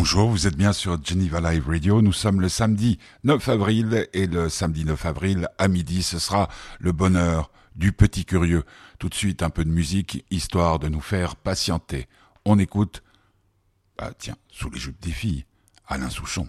Bonjour, vous êtes bien sur Geneva Live Radio. Nous sommes le samedi 9 avril et le samedi 9 avril à midi, ce sera le bonheur du petit curieux. Tout de suite, un peu de musique, histoire de nous faire patienter. On écoute, ah tiens, sous les jupes des filles, Alain Souchon.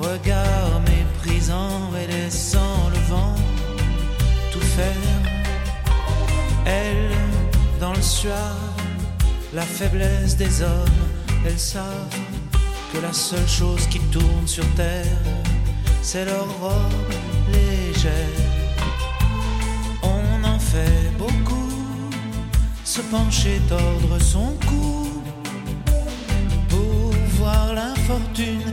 Regard méprisant et laissant le vent tout faire. Elle, dans le soir, la faiblesse des hommes, elles savent que la seule chose qui tourne sur terre, c'est leur robe légère. On en fait beaucoup, se pencher, tordre son cou l'infortune,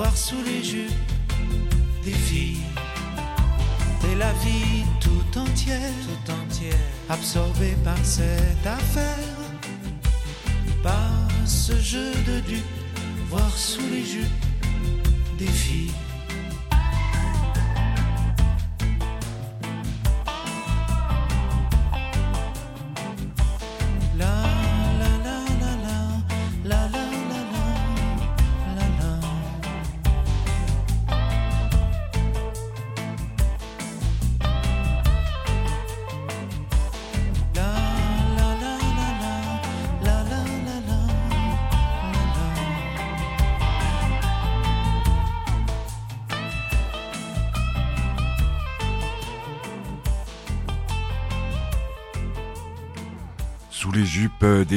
voir sous les jupes des filles et la vie tout entière, tout entière, absorbée par cette affaire, par ce jeu de dupes, voir sous les jupes des filles.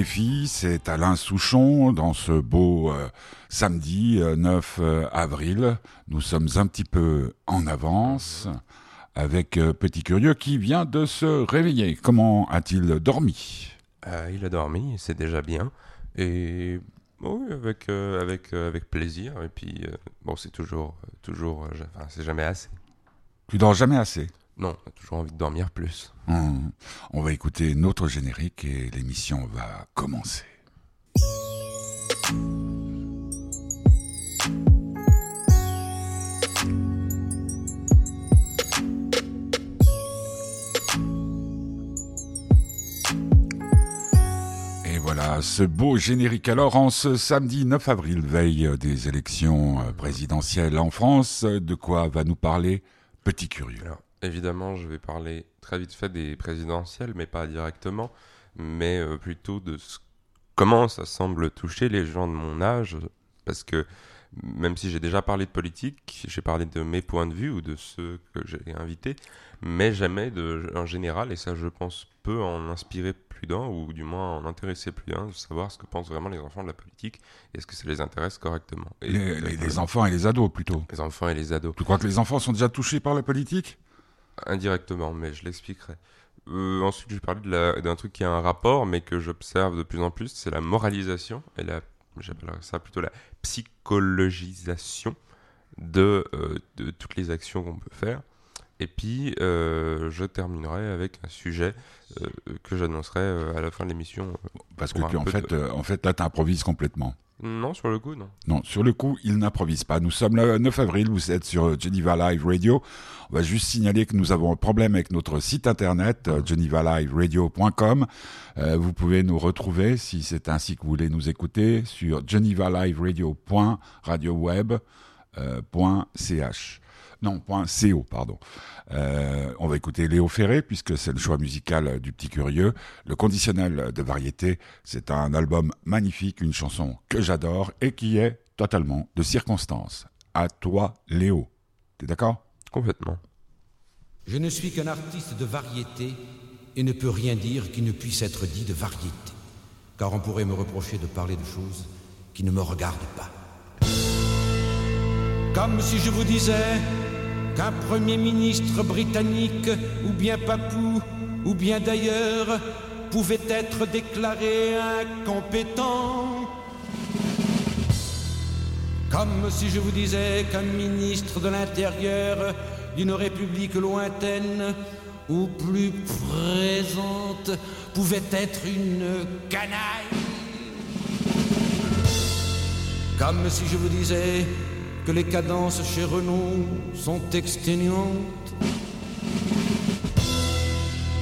Filles, c'est Alain Souchon dans ce beau euh, samedi 9 euh, euh, avril. Nous sommes un petit peu en avance avec Petit Curieux qui vient de se réveiller. Comment a-t-il dormi? Il a dormi, c'est déjà bien. Et oui, avec, avec, avec plaisir. Et puis, bon, c'est toujours, toujours, enfin, c'est jamais assez. Tu dors jamais assez? Non, on a toujours envie de dormir plus. Hum. On va écouter notre générique et l'émission va commencer. ce beau générique. Alors, en ce samedi 9 avril, veille des élections euh, présidentielles en France, de quoi va nous parler Petit Curieux Alors, évidemment, je vais parler très vite fait des présidentielles, mais pas directement, mais euh, plutôt de comment ça semble toucher les gens de mon âge, parce que même si j'ai déjà parlé de politique, j'ai parlé de mes points de vue ou de ceux que j'ai invités, mais jamais de, en général, et ça je pense peut en inspirer plus d'un, ou du moins en intéresser plus d'un, de savoir ce que pensent vraiment les enfants de la politique, et est-ce que ça les intéresse correctement. les, enfants et les ados plutôt. Les enfants et les ados. Tu crois que les enfants sont déjà touchés par la politique? Indirectement, mais je l'expliquerai. Euh, ensuite, je vais parler d'un truc qui a un rapport, mais que j'observe de plus en plus, c'est la moralisation et la j'appellerais ça plutôt la psychologisation de, euh, de toutes les actions qu'on peut faire. Et puis, euh, je terminerai avec un sujet que j'annoncerai à la fin de l'émission. Parce que tu, en, fait, en fait, là, tu improvises complètement. Non, sur le coup, non. Non, sur le coup, il n'improvise pas. Nous sommes le 9 avril, vous êtes sur Geneva Live Radio. On va juste signaler que nous avons un problème avec notre site internet, euh, genevaliveradio.com. Euh, vous pouvez nous retrouver, si c'est ainsi que vous voulez nous écouter, sur genevaliveradio.radioweb.ch. Non, .co, pardon. Euh, on va écouter Léo Ferré, puisque c'est le choix musical du petit curieux. Le conditionnel de variété, c'est un album magnifique, une chanson que j'adore et qui est totalement de circonstance. À toi, Léo. T'es d'accord? Complètement. Je ne suis qu'un artiste de variété et ne peux rien dire qui ne puisse être dit de variété, car on pourrait me reprocher de parler de choses qui ne me regardent pas. Comme si je vous disais qu'un Premier ministre britannique, ou bien papou, ou bien d'ailleurs, pouvait être déclaré incompétent. Comme si je vous disais qu'un ministre de l'Intérieur d'une république lointaine ou plus présente pouvait être une canaille. Comme si je vous disais que les cadences chez Renault sont exténuantes.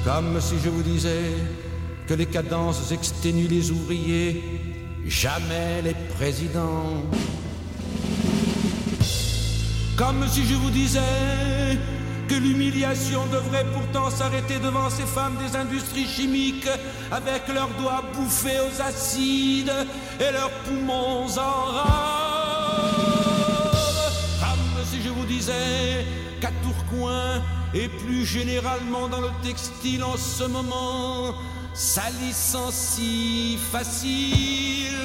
Comme si je vous disais que les cadences exténuent les ouvriers, jamais les présidents. Comme si je vous disais que l'humiliation devrait pourtant s'arrêter devant ces femmes des industries chimiques avec leurs doigts bouffés aux acides et leurs poumons en rage. Et plus généralement dans le textile en ce moment, ça licencie facile.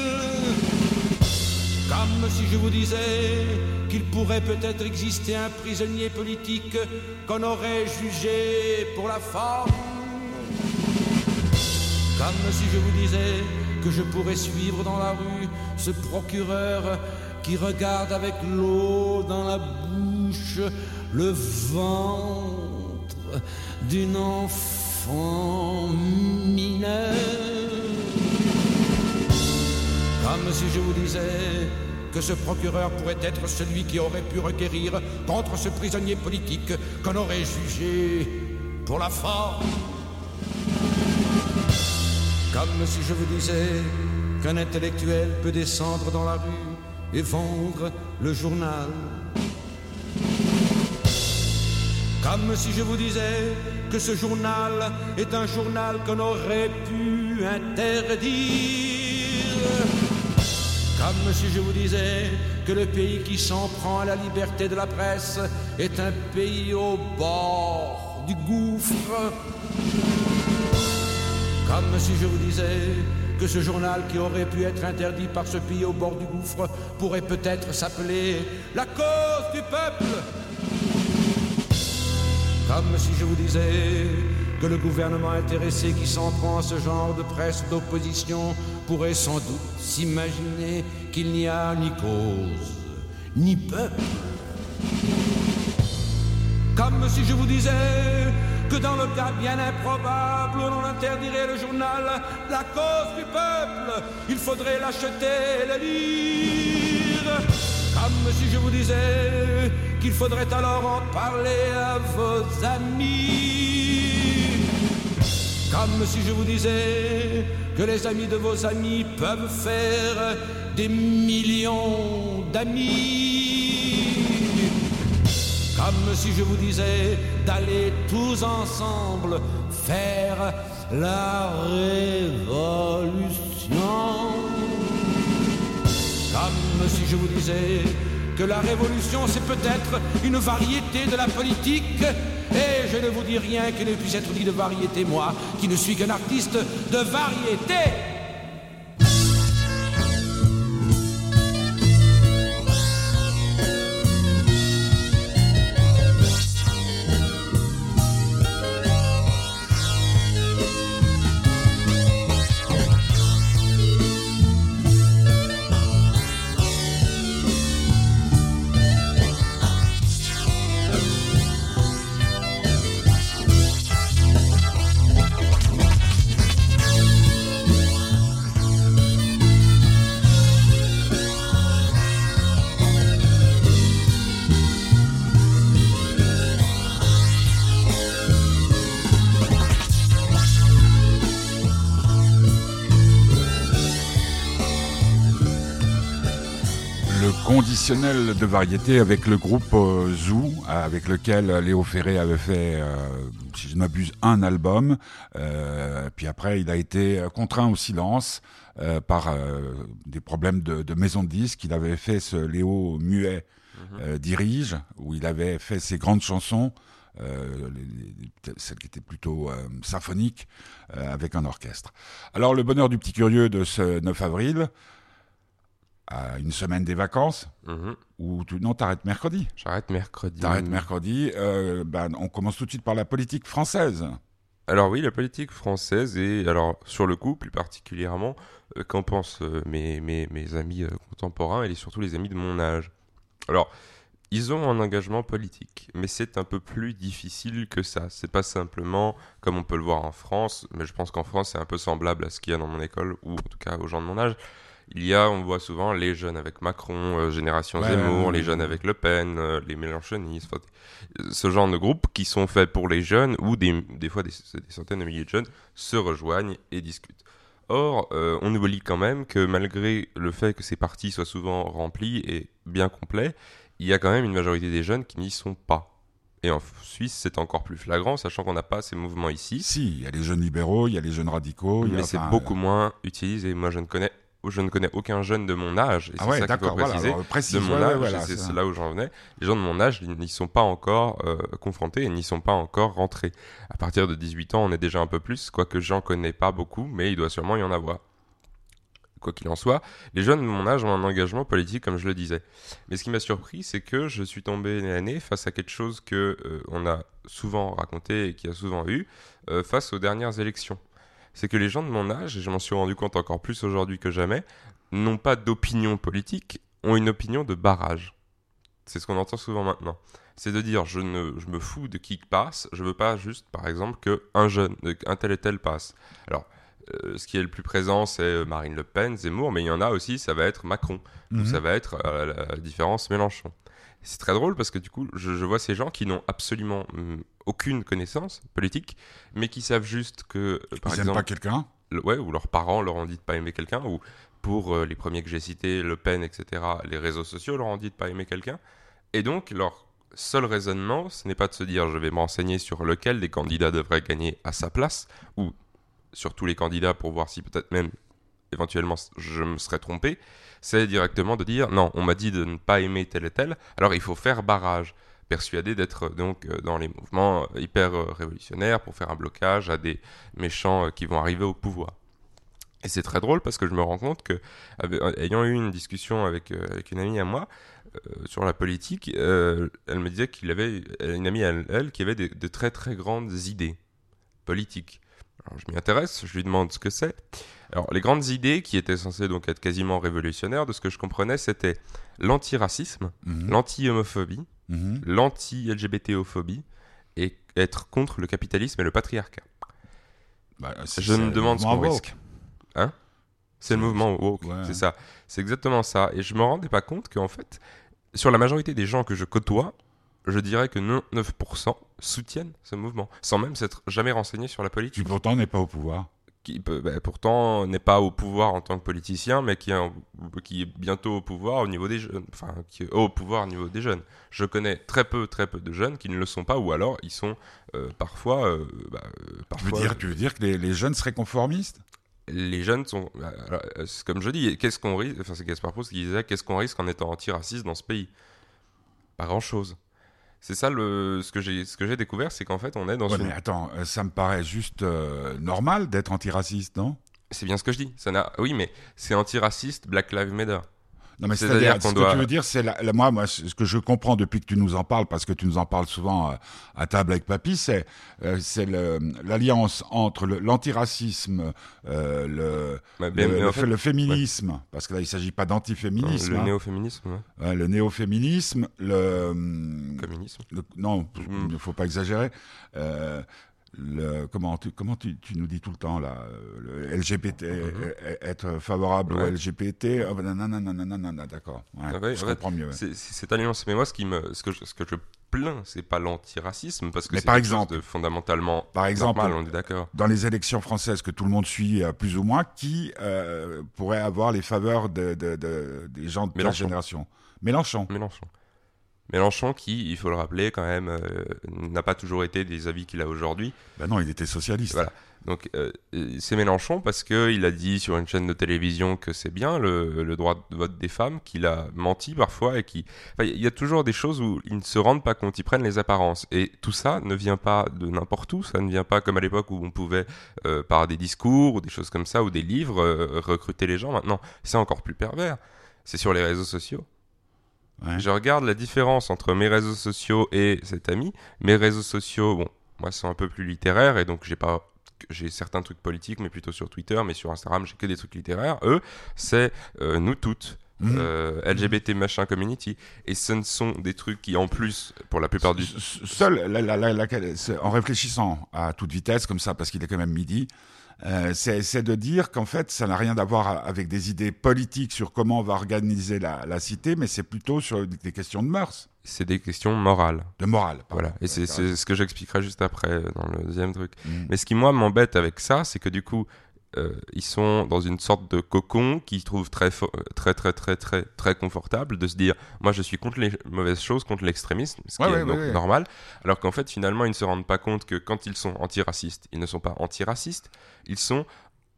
Comme si je vous disais qu'il pourrait peut-être exister un prisonnier politique qu'on aurait jugé pour la forme. Comme si je vous disais que je pourrais suivre dans la rue ce procureur qui regarde avec l'eau dans la bouche le ventre d'une enfant mineure. Comme si je vous disais que ce procureur pourrait être celui qui aurait pu requérir contre ce prisonnier politique qu'on aurait jugé pour la forme. Comme si je vous disais qu'un intellectuel peut descendre dans la rue et vendre le journal. Comme si je vous disais que ce journal est un journal qu'on aurait pu interdire. Comme si je vous disais que le pays qui s'en prend à la liberté de la presse est un pays au bord du gouffre. Comme si je vous disais que ce journal qui aurait pu être interdit par ce pays au bord du gouffre pourrait peut-être s'appeler La cause du peuple. Comme si je vous disais que le gouvernement intéressé qui s'en prend à ce genre de presse d'opposition pourrait sans doute s'imaginer qu'il n'y a ni cause, ni peuple. Comme si je vous disais que dans le cas bien improbable où l'on interdirait le journal La cause du peuple, il faudrait l'acheter et le lire. Comme si je vous disais qu'il faudrait alors en parler à vos amis. Comme si je vous disais que les amis de vos amis peuvent faire des millions d'amis. Comme si je vous disais d'aller tous ensemble faire la révolution. Comme si je vous disais que la révolution c'est peut-être une variété de la politique. Et je ne vous dis rien qui ne puisse être dit de variété, moi, qui ne suis qu'un artiste de variété. De variété avec le groupe euh, Zoo, avec lequel Léo Ferré avait fait, euh, si je ne m'abuse, un album. Euh, puis après, il a été contraint au silence par des problèmes de, maison de disques. Il avait fait ce Léo Muet mhm. dirige, où il avait fait ses grandes chansons. celles qui étaient plutôt symphoniques, avec un orchestre. Alors le bonheur du petit curieux de ce 9 avril, à une semaine des vacances, mhm. ou tu, non, t'arrêtes mercredi. J'arrête mercredi. T'arrêtes mercredi. Euh, ben, on commence tout de suite par la politique française. Alors oui, la politique française, et alors sur le coup, plus particulièrement, euh, qu'en pensent euh, mes, mes, mes, amis contemporains et surtout les amis de mon âge. Alors, ils ont un engagement politique, mais c'est un peu plus difficile que ça. C'est pas simplement comme on peut le voir en France, mais je pense qu'en France c'est un peu semblable à ce qu'il y a dans mon école, ou en tout cas aux gens de mon âge il y a, on voit souvent les jeunes avec Macron, euh, Génération Zemmour, les jeunes avec Le Pen, euh, les Mélenchonistes, ce genre de groupes qui sont faits pour les jeunes ou des, des fois des, centaines de milliers de jeunes se rejoignent et discutent. Or, euh, on oublie quand même que malgré le fait que ces partis soient souvent remplis et bien complets, il y a quand même une majorité des jeunes qui n'y sont pas. Et en Suisse, c'est encore plus flagrant, sachant qu'on n'a pas ces mouvements ici. Si, il y a les jeunes libéraux, il y a les jeunes radicaux. Mais c'est beaucoup moins utilisé. Moi, je ne connais je ne connais aucun jeune de mon âge, et ah c'est ça qu'il faut préciser, de mon âge, c'est là où j'en venais, les gens de mon âge n'y sont pas encore euh, confrontés et n'y sont pas encore rentrés. À partir de 18 ans, on est déjà un peu plus, quoique j'en connais pas beaucoup, mais il doit sûrement y en avoir. Quoi qu'il en soit, les jeunes de mon âge ont un engagement politique, comme je le disais. Mais ce qui m'a surpris, c'est que je suis tombé l'année face à quelque chose que euh, on a souvent raconté et qui a souvent eu, euh, face aux dernières élections c'est que les gens de mon âge, et je m'en suis rendu compte encore plus aujourd'hui que jamais, n'ont pas d'opinion politique, ont une opinion de barrage. C'est ce qu'on entend souvent maintenant. C'est de dire je, ne, je me fous de qui passe, je veux pas juste par exemple que un jeune, un tel et tel passe. Alors, euh, ce qui est le plus présent, c'est euh, Marine Le Pen, Zemmour, mais il y en a aussi, ça va être Macron, ou mhm. ça va être euh, la différence Mélenchon. C'est très drôle parce que du coup, je, vois ces gens qui n'ont absolument hum, aucune connaissance politique, mais qui savent juste que, euh, par Ils exemple, pas quelqu'un. Ouais, ou leurs parents leur ont dit de pas aimer quelqu'un, ou pour euh, les premiers que j'ai cités, Le Pen, etc., les réseaux sociaux leur ont dit de pas aimer quelqu'un. Et donc, leur seul raisonnement, ce n'est pas de se dire je vais me renseigner sur lequel des candidats devraient gagner à sa place, ou sur tous les candidats pour voir si peut-être même éventuellement je me serais trompé, c'est directement de dire non, on m'a dit de ne pas aimer tel et tel, alors il faut faire barrage. Persuadé d'être donc euh, dans les mouvements euh, hyper euh, révolutionnaires pour faire un blocage à des méchants qui vont arriver au pouvoir. Et c'est très drôle parce que je me rends compte que, ayant eu une discussion avec, avec une amie à moi sur la politique, elle me disait qu'il avait une amie à elle, qui avait de très très grandes idées politiques. Alors, je m'y intéresse, je lui demande ce que c'est. Alors, les grandes idées qui étaient censées donc être quasiment révolutionnaires, de ce que je comprenais, c'était l'antiracisme, mhm. l'anti-homophobie, mhm. l'anti-LGBTophobie et être contre le capitalisme et le patriarcat. Bah, Je me demande ce qu'on risque. Hein? C'est le mouvement woke, ouais. c'est ça. C'est exactement ça. Et je me rendais pas compte qu'en fait, sur la majorité des gens que je côtoie, je dirais que 9% soutiennent ce mouvement, sans même s'être jamais renseigné sur la Qui politique. pourtant n'est pas au pouvoir. Qui peut, bah, pourtant n'est pas au pouvoir en tant que politicien, mais qui est, en- qui est bientôt au pouvoir au niveau des jeunes. Enfin, qui est au pouvoir au niveau des jeunes. Je connais très peu, très peu de jeunes qui ne le sont pas, ou alors ils sont euh, parfois, euh, bah, euh, Tu veux dire, tu veux dire que les, les jeunes seraient conformistes? Les jeunes sont. alors, comme je dis, qu'est-ce qu'on risque Enfin, c'est Gaspard Proust qui disait qu'est-ce qu'on risque en étant antiraciste dans ce pays? Pas grand-chose. C'est ça le ce que j'ai ce que j'ai découvert, c'est qu'en fait on est dans Ouais, une. mais attends, euh, ça me paraît juste euh, normal d'être antiraciste, non? C'est bien ce que je dis. Ça n'a. Oui, mais c'est antiraciste, Black Lives Matter. Non, mais C'est-à-dire ce doit- que tu veux dire, c'est la, la- moi, moi, ce que je comprends depuis que tu nous en parles, parce que tu nous en parles souvent euh, à table avec Papy, c'est euh, c'est l'alliance entre l'antiracisme, euh, le, le, fait- féminisme, parce que là, il s'agit pas d'antiféminisme, le hein. néo-féminisme, ouais. Le néo-féminisme, le, communisme. non, Mm. il ne faut pas exagérer. Le, comment tu, comment tu, tu nous dis tout le temps là, euh, le LGBT, euh, être favorable au Mhm. LGBT, oh, non, non, non, non, non, non, non, d'accord, ouais, Ah ouais, je comprends mieux. C'est cette alliance. Mais moi, ce qui me, ce que je, ce que je plains, c'est pas l'antiracisme, parce que c'est par chose exemple- de fondamentalement Par exemple, normal, on est d'accord. dans les élections françaises que tout le monde suit euh, plus ou moins, qui euh, pourrait avoir les faveurs de, de- de- des gens de Mélenchon. génération? Mélenchon. Mélenchon. Mélenchon qui, il faut le rappeler quand même, euh, n'a pas toujours été des avis qu'il a aujourd'hui. Ben non, il était socialiste. Voilà. Donc euh, c'est Mélenchon parce qu'il a dit sur une chaîne de télévision que c'est bien le, le droit de vote des femmes, qu'il a menti parfois et qui... Enfin, il y a toujours des choses où ils ne se rendent pas compte, ils prennent les apparences. Et tout ça ne vient pas de n'importe où, ça ne vient pas comme à l'époque où on pouvait, euh, par des discours ou des choses comme ça, ou des livres, recruter les gens. Maintenant, c'est encore plus pervers. C'est sur les réseaux sociaux. Ouais. Je regarde la différence entre mes réseaux sociaux et cet ami. Mes réseaux sociaux, bon, moi, sont un peu plus littéraires et donc j'ai pas. J'ai certains trucs politiques, mais plutôt sur Twitter, mais sur Instagram, j'ai que des trucs littéraires. Eux, c'est euh, nous toutes, Mhm. euh, LGBT machin community. Et ce ne sont des trucs qui, en plus, pour la plupart du. Seul, la- en réfléchissant à toute vitesse, comme ça, parce qu'il est quand même midi, euh, c'est de dire qu'en fait, ça n'a rien à voir avec des idées politiques sur comment on va organiser la, la cité, mais c'est plutôt sur des questions de mœurs, C'est des questions morales. de morale. pardon. Voilà. Et c'est ce que j'expliquerai juste après euh, dans le deuxième truc. Mm. Mais ce qui, moi, m'embête avec ça, c'est que du coup, euh, ils sont dans une sorte de cocon qu'ils trouvent très, très, très, très, très, très confortable de se dire moi, je suis contre les mauvaises choses, contre l'extrémisme, ce qui Ouais, est ouais, donc ouais, normal. Alors qu'en fait, finalement, ils ne se rendent pas compte que quand ils sont antiracistes, ils ne sont pas antiracistes, ils sont.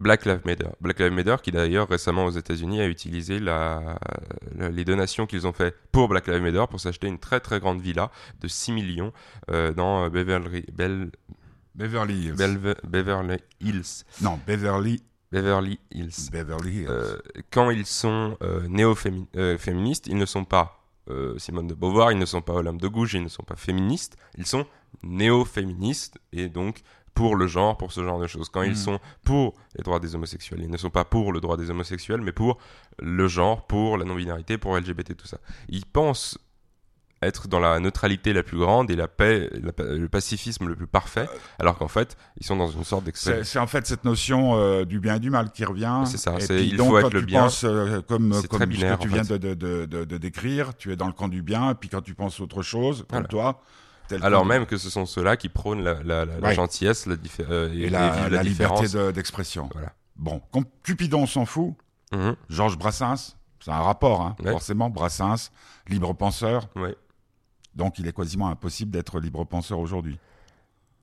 Black Lives Matter. Black Lives Matter qui d'ailleurs récemment aux États-Unis a utilisé la, la- les donations qu'ils ont fait pour Black Lives Matter pour s'acheter une très très grande villa de 6 millions euh, dans euh, Beverly, Bel- Beverly Hills. Belve- Beverly Hills. Non, Beverly, Beverly Hills. Beverly Hills. Euh, quand ils sont euh, néo-féministes, ils ne sont pas euh, Simone de Beauvoir, ils ne sont pas Olympe de Gouges, ils ne sont pas féministes, ils sont néo-féministes et donc pour le genre, pour ce genre de choses. Quand ils Mhm. sont pour les droits des homosexuels, ils ne sont pas pour le droit des homosexuels, mais pour le genre, pour la non-binarité, pour LGBT, tout ça. Ils pensent être dans la neutralité la plus grande et la paix, la le pacifisme le plus parfait, alors qu'en fait, ils sont dans une sorte d'extrême. c'est en fait cette notion euh, du bien et du mal qui revient. C'est ça, Et il donc, faut quand être le bien. penses, euh, comme, comme ce que tu en viens de, de, de, de- de décrire, tu es dans le camp du bien, et puis quand tu penses autre chose, comme Voilà. toi, Alors même que ce sont ceux-là qui prônent la, la- la- la Ouais. gentillesse la euh, et, la, liberté d'expression. Voilà. Bon, comme Cupidon s'en fout, Mhm, Georges Brassens, c'est un rapport, hein, Ouais. forcément, Brassens, libre penseur, ouais. Donc il est quasiment impossible d'être libre penseur aujourd'hui.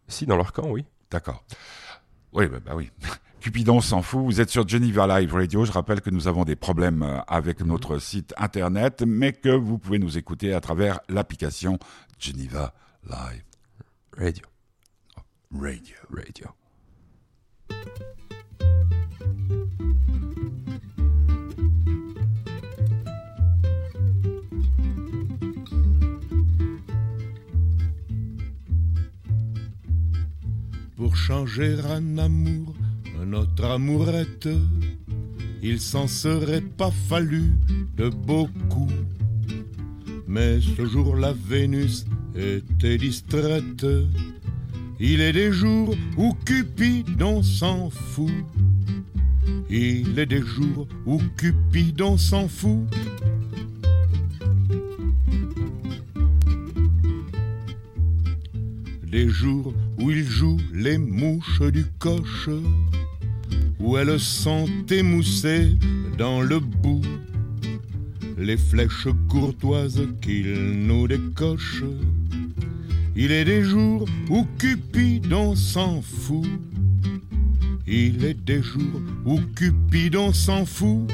Si, dans leur camp, oui. D'accord. Oui, bah, bah oui. Cupidon s'en fout. Vous êtes sur Geneva Live Radio. Je rappelle que nous avons des problèmes euh, avec notre site internet, mais que vous pouvez nous écouter à travers l'application Geneva Live Radio. Radio. Radio. Pour changer un amour, un autre amourette, il s'en serait pas fallu de beaucoup. Mais ce jour-là, Vénus était distraite. Il est des jours où Cupidon s'en fout. Il est des jours où Cupidon s'en fout. Des jours où il joue les mouches du coche, où elles sont émoussées dans le bout, les flèches courtoises qu'il nous décoche. Il est des jours où Cupidon s'en fout. Il est des jours où Cupidon s'en fout.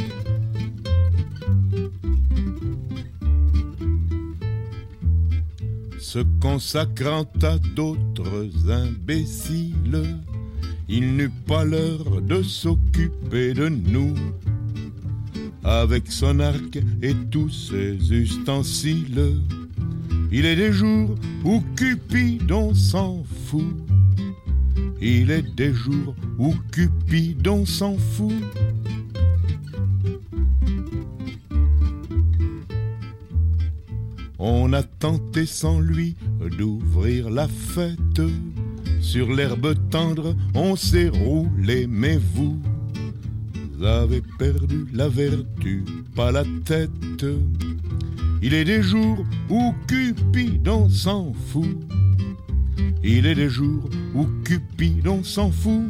Se consacrant à d'autres imbéciles, il n'eut pas l'heure de s'occuper de nous. Avec son arc et tous ses ustensiles, il est des jours où Cupidon s'en fout. Il est des jours où Cupidon s'en fout. On a tenté sans lui d'ouvrir la fête. Sur l'herbe tendre, on s'est roulé, mais vous avez perdu la vertu, pas la tête. Il est des jours où Cupidon s'en fout. Il est des jours où Cupidon s'en fout.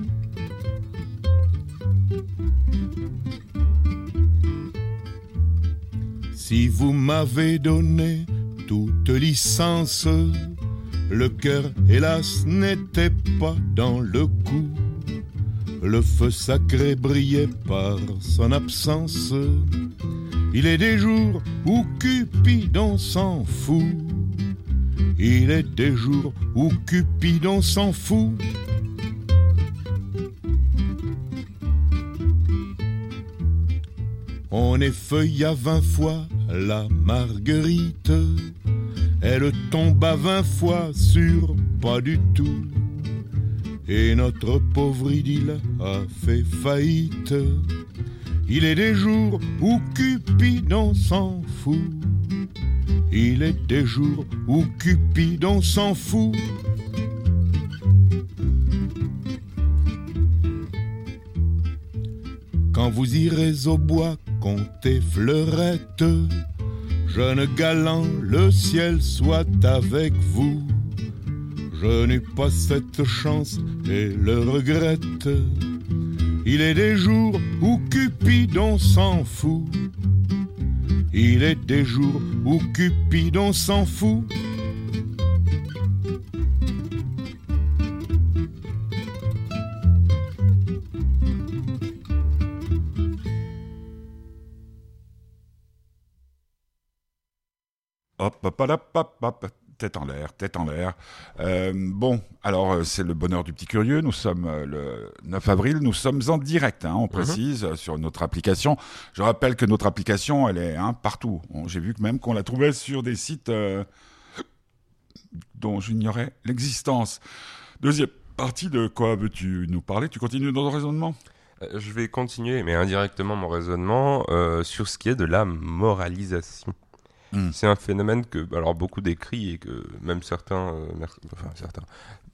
Si vous m'avez donné toute licence, le cœur, hélas, n'était pas dans le coup. Le feu sacré brillait par son absence. Il est des jours où Cupidon s'en fout. Il est des jours où Cupidon s'en fout. On effeuilla vingt fois la marguerite. Elle tomba vingt fois sur pas du tout. Et notre pauvre idylle a fait faillite. Il est des jours où Cupidon s'en fout. Il est des jours où Cupidon s'en fout. Quand vous irez au bois compter fleurettes, jeune galant, le ciel soit avec vous. Je n'ai pas cette chance et le regrette. Il est des jours où Cupidon s'en fout. Il est des jours où Cupidon s'en fout. Tête en l'air, tête en l'air. Euh, bon, alors euh, c'est le bonheur du petit curieux. Nous sommes euh, le 9 avril, nous sommes en direct, hein, on précise, euh, sur notre application. Je rappelle que notre application, elle est hein, partout. J'ai vu que même qu'on la trouvait sur des sites euh, dont j'ignorais l'existence. Deuxième partie de quoi veux-tu nous parler? Tu continues dans ton raisonnement? Je vais continuer, mais indirectement, mon raisonnement euh, sur ce qui est de la moralisation. Hmm. C'est un phénomène que, alors, beaucoup décrit et que même certains, euh, enfin certains,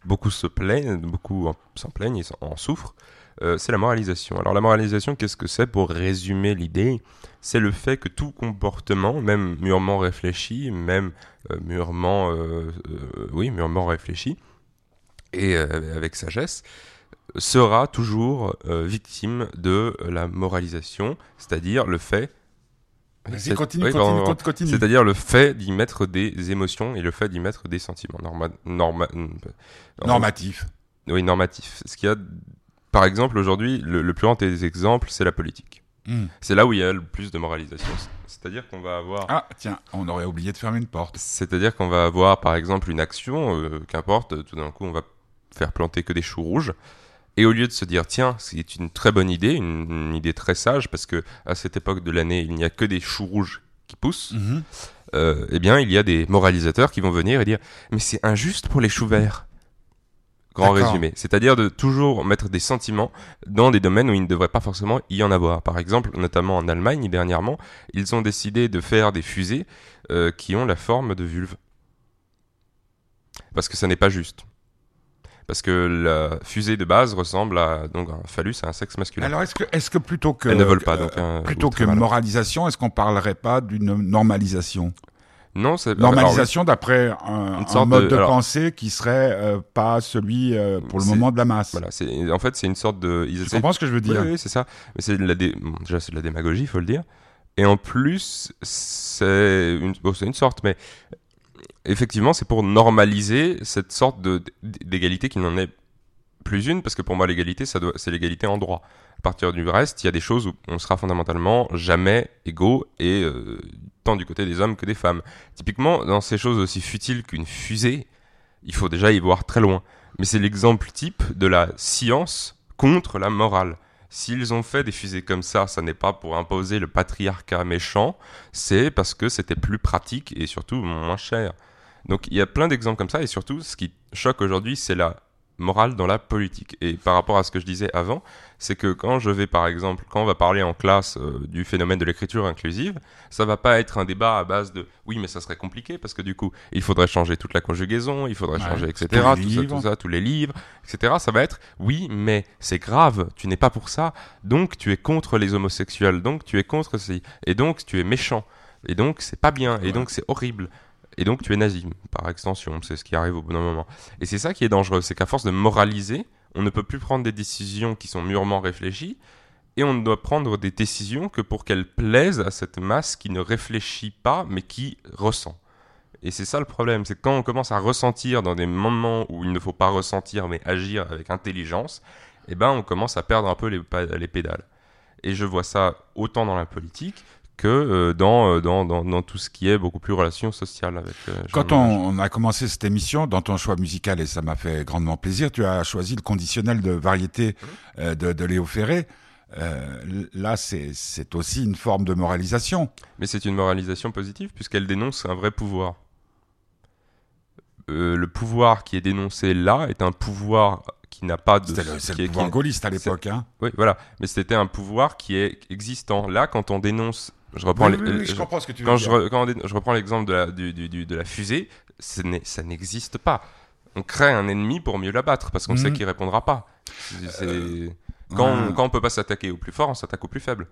beaucoup se plaignent, beaucoup en- s'en plaignent et en souffrent. Euh, c'est la moralisation. Alors la moralisation, qu'est-ce que c'est Pour résumer l'idée, c'est le fait que tout comportement, même mûrement réfléchi, même euh, mûrement, oui, mûrement réfléchi, et avec sagesse, sera toujours victime de la moralisation, c'est-à-dire le fait. Vas-y, C'est- continue, oui, continue, pardon, continue. continue. C'est-à-dire le fait d'y mettre des émotions et le fait d'y mettre des sentiments norma, norma, Normatif. oui, normatifs. Ce qu'il y a, par exemple, aujourd'hui, le, le plus grand des exemples, c'est la politique. Hmm. C'est là où il y a le plus de moralisation. C'est-à-dire qu'on va avoir Ah, tiens, on aurait oublié de fermer une porte. c'est-à-dire qu'on va avoir par exemple une action, euh, qu'importe, tout d'un coup on va faire planter que des choux rouges. Et au lieu de se dire tiens c'est une très bonne idée, une, une idée très sage parce que à cette époque de l'année il n'y a que des choux rouges qui poussent, Mhm. euh, eh bien il y a des moralisateurs qui vont venir et dire mais c'est injuste pour les choux verts. Grand résumé, c'est-à-dire de toujours mettre des sentiments dans des domaines où il ne devrait pas forcément y en avoir. Par exemple, notamment en Allemagne dernièrement, ils ont décidé de faire des fusées euh, qui ont la forme de vulve. parce que ça n'est pas juste. Parce que la fusée de base ressemble à donc un phallus à un sexe masculin. Alors est-ce que, est-ce que plutôt que Elles ne volent pas, donc, euh, hein, plutôt ou que moralisation, est-ce qu'on parlerait pas d'une normalisation? Non, c'est Normalisation d'après un, mode de- de, alors- pensée qui serait euh, pas celui euh, pour le moment de la masse. Voilà, c'est en fait c'est une sorte de. Ils Tu comprends ce que je veux dire? Oui, c'est ça. Mais c'est de la dé- bon, déjà c'est de la démagogie, il faut le dire. Et en plus, c'est une, bon, c'est une sorte, mais effectivement, c'est pour normaliser cette sorte d'égalité qui n'en est plus une, parce que pour moi l'égalité, c'est l'égalité en droit. À partir du reste, il y a des choses où on sera fondamentalement jamais égaux, et euh, tant du côté des hommes que des femmes. Typiquement, dans ces choses aussi futiles qu'une fusée, il faut déjà y voir très loin. Mais c'est l'exemple type de la science contre la morale. S'ils ont fait des fusées comme ça, ça n'est pas pour imposer le patriarcat méchant, c'est parce que c'était plus pratique et surtout moins cher. Donc il y a plein d'exemples comme ça et surtout ce qui choque aujourd'hui, c'est la morale dans la politique. Et par rapport à ce que je disais avant, c'est que quand je vais par exemple, quand on va parler en classe euh, du phénomène de l'écriture inclusive, ça va pas être un débat à base de oui mais ça serait compliqué parce que du coup il faudrait changer toute la conjugaison, il faudrait Ouais, changer etc. Tout ça, livres. tout ça, tous les livres, etc. Ça va être oui mais c'est grave, tu n'es pas pour ça, donc tu es contre les homosexuels, donc tu es contre et donc tu es méchant, et donc c'est pas bien, et Ouais. donc c'est horrible. Et donc tu es nazi, par extension, c'est ce qui arrive au d'un moment. Et c'est ça qui est dangereux, c'est qu'à force de moraliser, on ne peut plus prendre des décisions qui sont mûrement réfléchies, et on ne doit prendre des décisions que pour qu'elles plaisent à cette masse qui ne réfléchit pas, mais qui ressent. Et c'est ça le problème, c'est que quand on commence à ressentir dans des moments où il ne faut pas ressentir, mais agir avec intelligence, eh ben on commence à perdre un peu les pédales. Et je vois ça autant dans la politique que euh, dans, euh, dans, dans, dans tout ce qui est beaucoup plus relation sociale avec euh, Quand on, on a commencé cette émission, dans ton choix musical, et ça m'a fait grandement plaisir, tu as choisi le conditionnel de variété Mmh. de, de Léo Ferré. Euh, là, c'est aussi une forme de moralisation. Mais c'est une moralisation positive puisqu'elle dénonce un vrai pouvoir. Euh, le pouvoir qui est dénoncé là est un pouvoir qui n'a pas de... Le, c'est qui le pouvoir qui- gaulliste à l'époque. Hein. Oui, voilà. Mais c'était un pouvoir qui est existant. Là, quand on dénonce... Je reprends, Oui, les- oui, oui, je- comprends ce que tu veux quand dire. je, re- quand on dé- je reprends l'exemple de la, du- du- du- de la fusée, ça n'existe pas. On crée un ennemi pour mieux l'abattre parce qu'on sait Mhm. qu'il répondra pas. C'est- Quand, on, quand on peut pas s'attaquer au plus fort, on s'attaque au plus faible.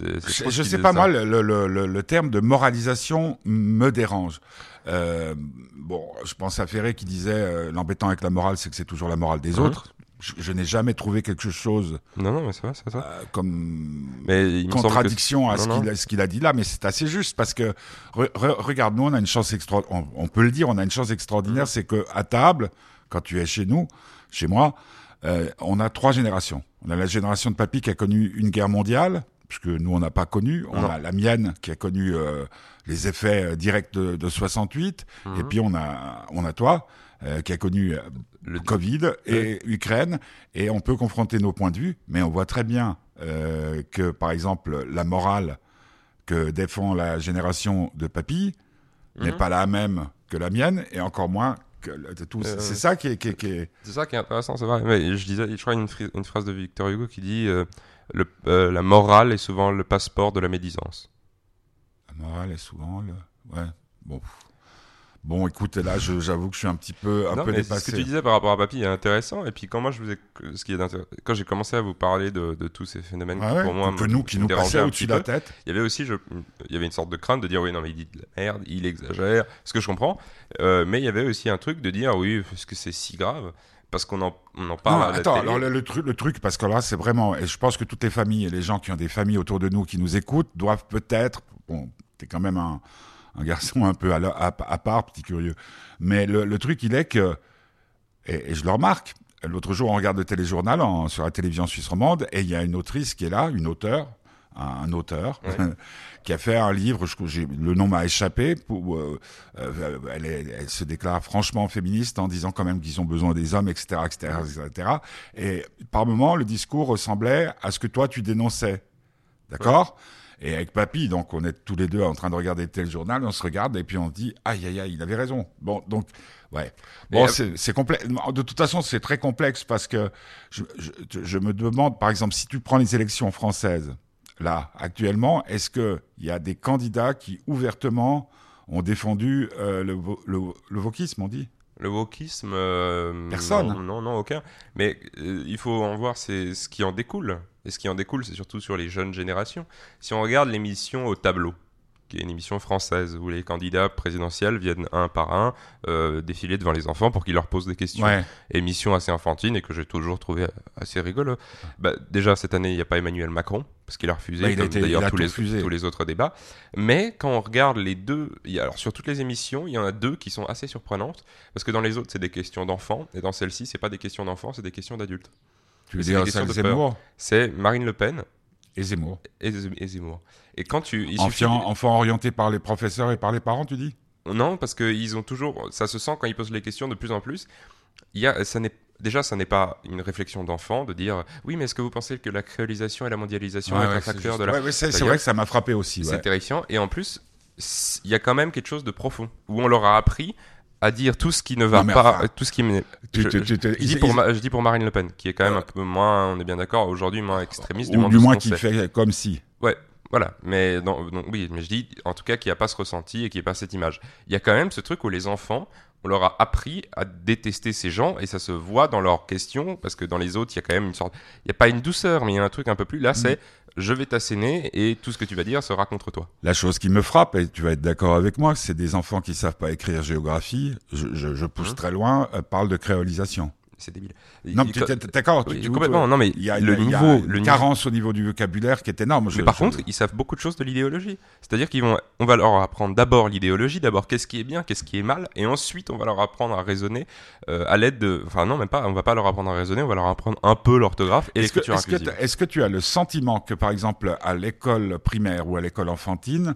Je, qui sais pas, ça. moi, le, le- le- le terme de moralisation me dérange. Euh, bon, je pense à Ferré qui disait euh, l'embêtant avec la morale, c'est que c'est toujours la morale des Mhm. autres. Je, je n'ai jamais trouvé quelque chose Non, non, mais c'est vrai, c'est euh, comme Mais que contradiction à Non, ce non. qu'il a, ce qu'il a dit là, mais c'est assez juste parce que re- re- regarde, nous on a une chance extra, on, on peut le dire, on a une chance Mm. extraordinaire, c'est que à table, quand tu es chez nous, chez moi, euh, on a trois générations. On a la génération de papy qui a connu une guerre mondiale, puisque nous on n'a pas connu. On Non. a la mienne qui a connu euh, les effets euh, directs de, de 68, Mhm. et puis on a on a toi euh, qui a connu euh, Le- Covid et Ukraine, et on peut confronter nos points de vue, mais on voit très bien euh, que, par exemple, la morale que défend la génération de papy n'est Mhm. pas la même que la mienne, et encore moins. Euh, c'est ça qui est, qui est- qui est- C'est ça qui est intéressant, c'est vrai. Mais je disais, je crois une, une phrase de Victor Hugo qui dit euh, le, euh, la morale est souvent le passeport de la médisance. La morale est souvent le. Ouais, bon. Bon, écoute, là, j'avoue que je suis un petit peu, un Non, peu dépassé. ce que tu disais par rapport à Papy est intéressant. Et puis quand moi je vous ai, ce qui est quand j'ai commencé à vous parler de, de tous ces phénomènes qui ouais, pour moi que nous, qui nous passaient au-dessus de la tête. Il y avait aussi, je, il y avait une sorte de crainte de dire oui non mais il dit de la merde, il exagère, ce que je comprends. Euh, mais il y avait aussi un truc de dire oui est-ce que c'est si grave? Parce qu'on en, on en parle Non, à la attends, télé. alors le, le truc, le truc, parce que là, c'est vraiment, et je pense que toutes les familles et les gens qui ont des familles autour de nous qui nous écoutent doivent peut-être, bon, t'es quand même un, un garçon un peu à, la- à, à part, petit curieux, mais le, le truc, il est que, et, et je le remarque, l'autre jour, on regarde le téléjournal en- sur la télévision suisse romande, et il y a une autrice qui est là, une auteure, un, un auteur, qui a fait un livre, je, le nom m'a échappé, pour, euh, euh, elle, est- elle se déclare franchement féministe en disant quand même qu'ils ont besoin des hommes, etc., etc., etc. Et par moments, le discours ressemblait à ce que toi tu dénonçais, d'accord? Et avec Papy, donc on est tous les deux en train de regarder tel journal, on se regarde et puis on se dit aïe aïe aïe, il avait raison. Bon, donc ouais, bon euh, c'est complexe. De toute façon, c'est très complexe parce que je, je, je me demande, par exemple, si tu prends les élections françaises là, actuellement, est-ce qu'il y a des candidats qui ouvertement ont défendu euh, le, le wokisme, on dit? Le wokisme, euh, Personne. Non, non, aucun. Mais euh, il faut en voir ce qui en découle. Et ce qui en découle, c'est surtout sur les jeunes générations. Si on regarde l'émission au tableau, qui est une émission française où les candidats présidentiels viennent un par un euh, défiler devant les enfants pour qu'ils leur posent des questions. Ouais. Émission assez enfantine et que j'ai toujours trouvé assez rigolo. Bah, déjà, cette année, il n'y a pas Emmanuel Macron, parce qu'il a refusé, Ouais, d'ailleurs tous, les, refusé. tous les autres débats. Mais quand on regarde les deux, il y a- alors sur toutes les émissions, il y en a deux qui sont assez surprenantes, parce que dans les autres, c'est des questions d'enfants, et dans celle-ci, c'est pas des questions d'enfants, c'est des questions d'adultes. Tu veux dire C'est Marine Le Pen et Zemmour. et, et Zemmour. Et quand tu... il suffit- Enfants, enfants orientés par les professeurs et par les parents, tu dis? Non, parce qu'ils ont toujours. Ça se sent quand ils posent les questions de plus en plus. Il y a, ça n'est déjà, ça n'est pas une réflexion d'enfant de dire oui, mais est-ce que vous pensez que la créolisation et la mondialisation Ouais, est ouais, un c'est facteur de la. ouais, c'est vrai que ça m'a frappé aussi. C'est terrifiant. Et en plus, il y a quand même quelque chose de profond où on leur a appris à dire tout ce qui ne va Non, pas, enfin, tout ce qui me. Je, je dis pour ils- Ma- je dis pour Marine Le Pen, qui est quand même Euh, un peu moins, on est bien d'accord, aujourd'hui moins extrémiste du Ou monde du moins qui fait comme si. Ouais, voilà. Mais non, non, oui, mais je dis en tout cas qu'il n'y a pas ce ressenti et qu'il n'y a pas cette image. Il y a quand même ce truc où les enfants, on leur a appris à détester ces gens et ça se voit dans leurs questions parce que dans les autres, il y a quand même une sorte. Il n'y a pas une douceur, mais il y a un truc un peu plus. Mm. Là, c'est je vais t'asséner et tout ce que tu vas dire sera contre toi. La chose qui me frappe, et tu vas être d'accord avec moi, c'est des enfants qui savent pas écrire géographie. Je, je, je pousse Mhm. très loin. euh, parle de créolisation. C'est débile. Non, mais d'accord. oui, complètement. Non, mais Il y a, le il y a niveau, une le niveau- carence au niveau du vocabulaire qui est énorme. Je- Mais par je- contre, ils savent beaucoup de choses de l'idéologie. C'est-à-dire qu'ils vont, on va leur apprendre d'abord l'idéologie, d'abord qu'est-ce qui est bien, qu'est-ce qui est mal, et ensuite on va leur apprendre à raisonner euh, à l'aide de, enfin non même pas, on va pas leur apprendre à raisonner, on va leur apprendre un peu l'orthographe et l'écriture est-ce que inclusive. est-ce que tu as le sentiment que, par exemple, à l'école primaire ou à l'école enfantine,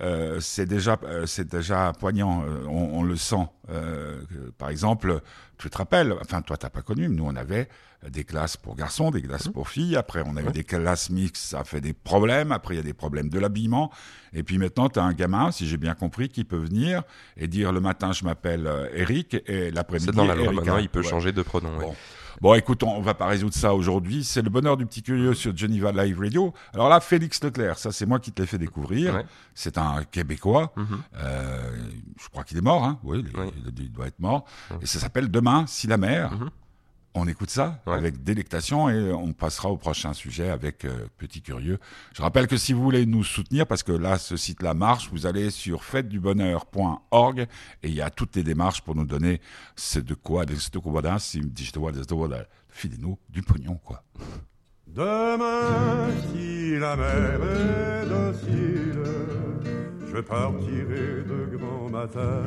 euh, c'est déjà, euh, c'est déjà poignant, euh, on, on le sent. Euh, que, par exemple, tu te rappelles, enfin toi t'as pas connu, mais nous on avait des classes pour garçons, des classes pour filles. Après on avait des classes mixtes, ça a fait des problèmes. Après il y a des problèmes de l'habillement. Et puis maintenant tu as un gamin, si j'ai bien compris, qui peut venir et dire le matin je m'appelle euh, Eric et l'après-midi C'est dans la. Maintenant, il peut Ouais. changer de pronom. ouais. Bon. Écoute, on, on va pas résoudre ça aujourd'hui. C'est le bonheur du petit curieux sur Geneva Live Radio. Alors là, Félix Leclerc, ça c'est moi qui te l'ai fait découvrir. Ouais. C'est un Québécois. Mhm. Euh, je crois qu'il est mort. Hein oui, il, Oui. il- il doit être mort. Mhm. Et ça s'appelle Demain, si la mer. Mhm. On écoute ça Ouais. avec délectation et on passera au prochain sujet avec euh, Petit Curieux. Je rappelle que si vous voulez nous soutenir, parce que là, ce site-là marche, vous allez sur fêtedubonheur.org et il y a toutes les démarches pour nous donner c'est de quoi, de de quoi, de- si de quoi, de quoi, de- filez-nous du pognon, quoi. Demain, si la mer est docile, je partirai de grand matin.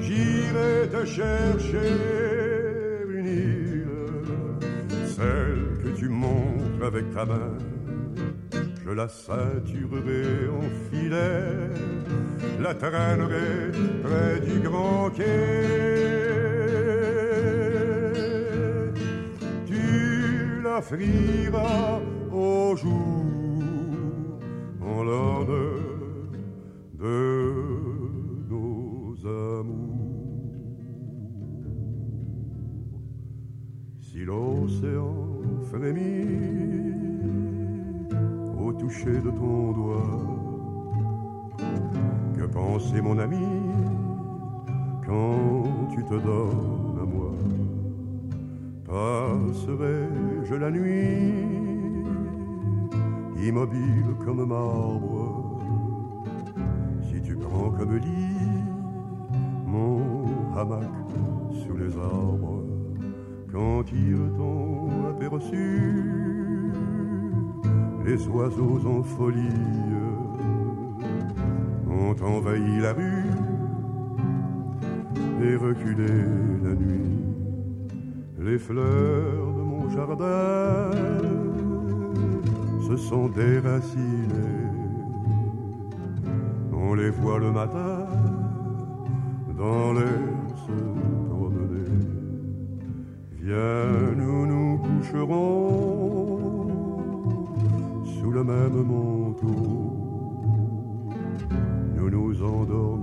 J'irai te chercher celle que tu montres avec ta main. Je la ceinturerai en filet, la traînerai près du grand quai. Tu la frieras au jour en l'honneur de nos amours. Si l'océan frémit au toucher de ton doigt, que penser mon ami quand tu te donnes à moi? Passerai-je la nuit immobile comme marbre? Si tu prends comme lit mon hamac sous les arbres quand t'ont aperçu les oiseaux en folie ont envahi la rue et reculé la nuit. Les fleurs de mon jardin se sont déracinées. On les voit le matin dans l'air Viens, nous nous coucherons sous le même manteau. Nous nous endormirons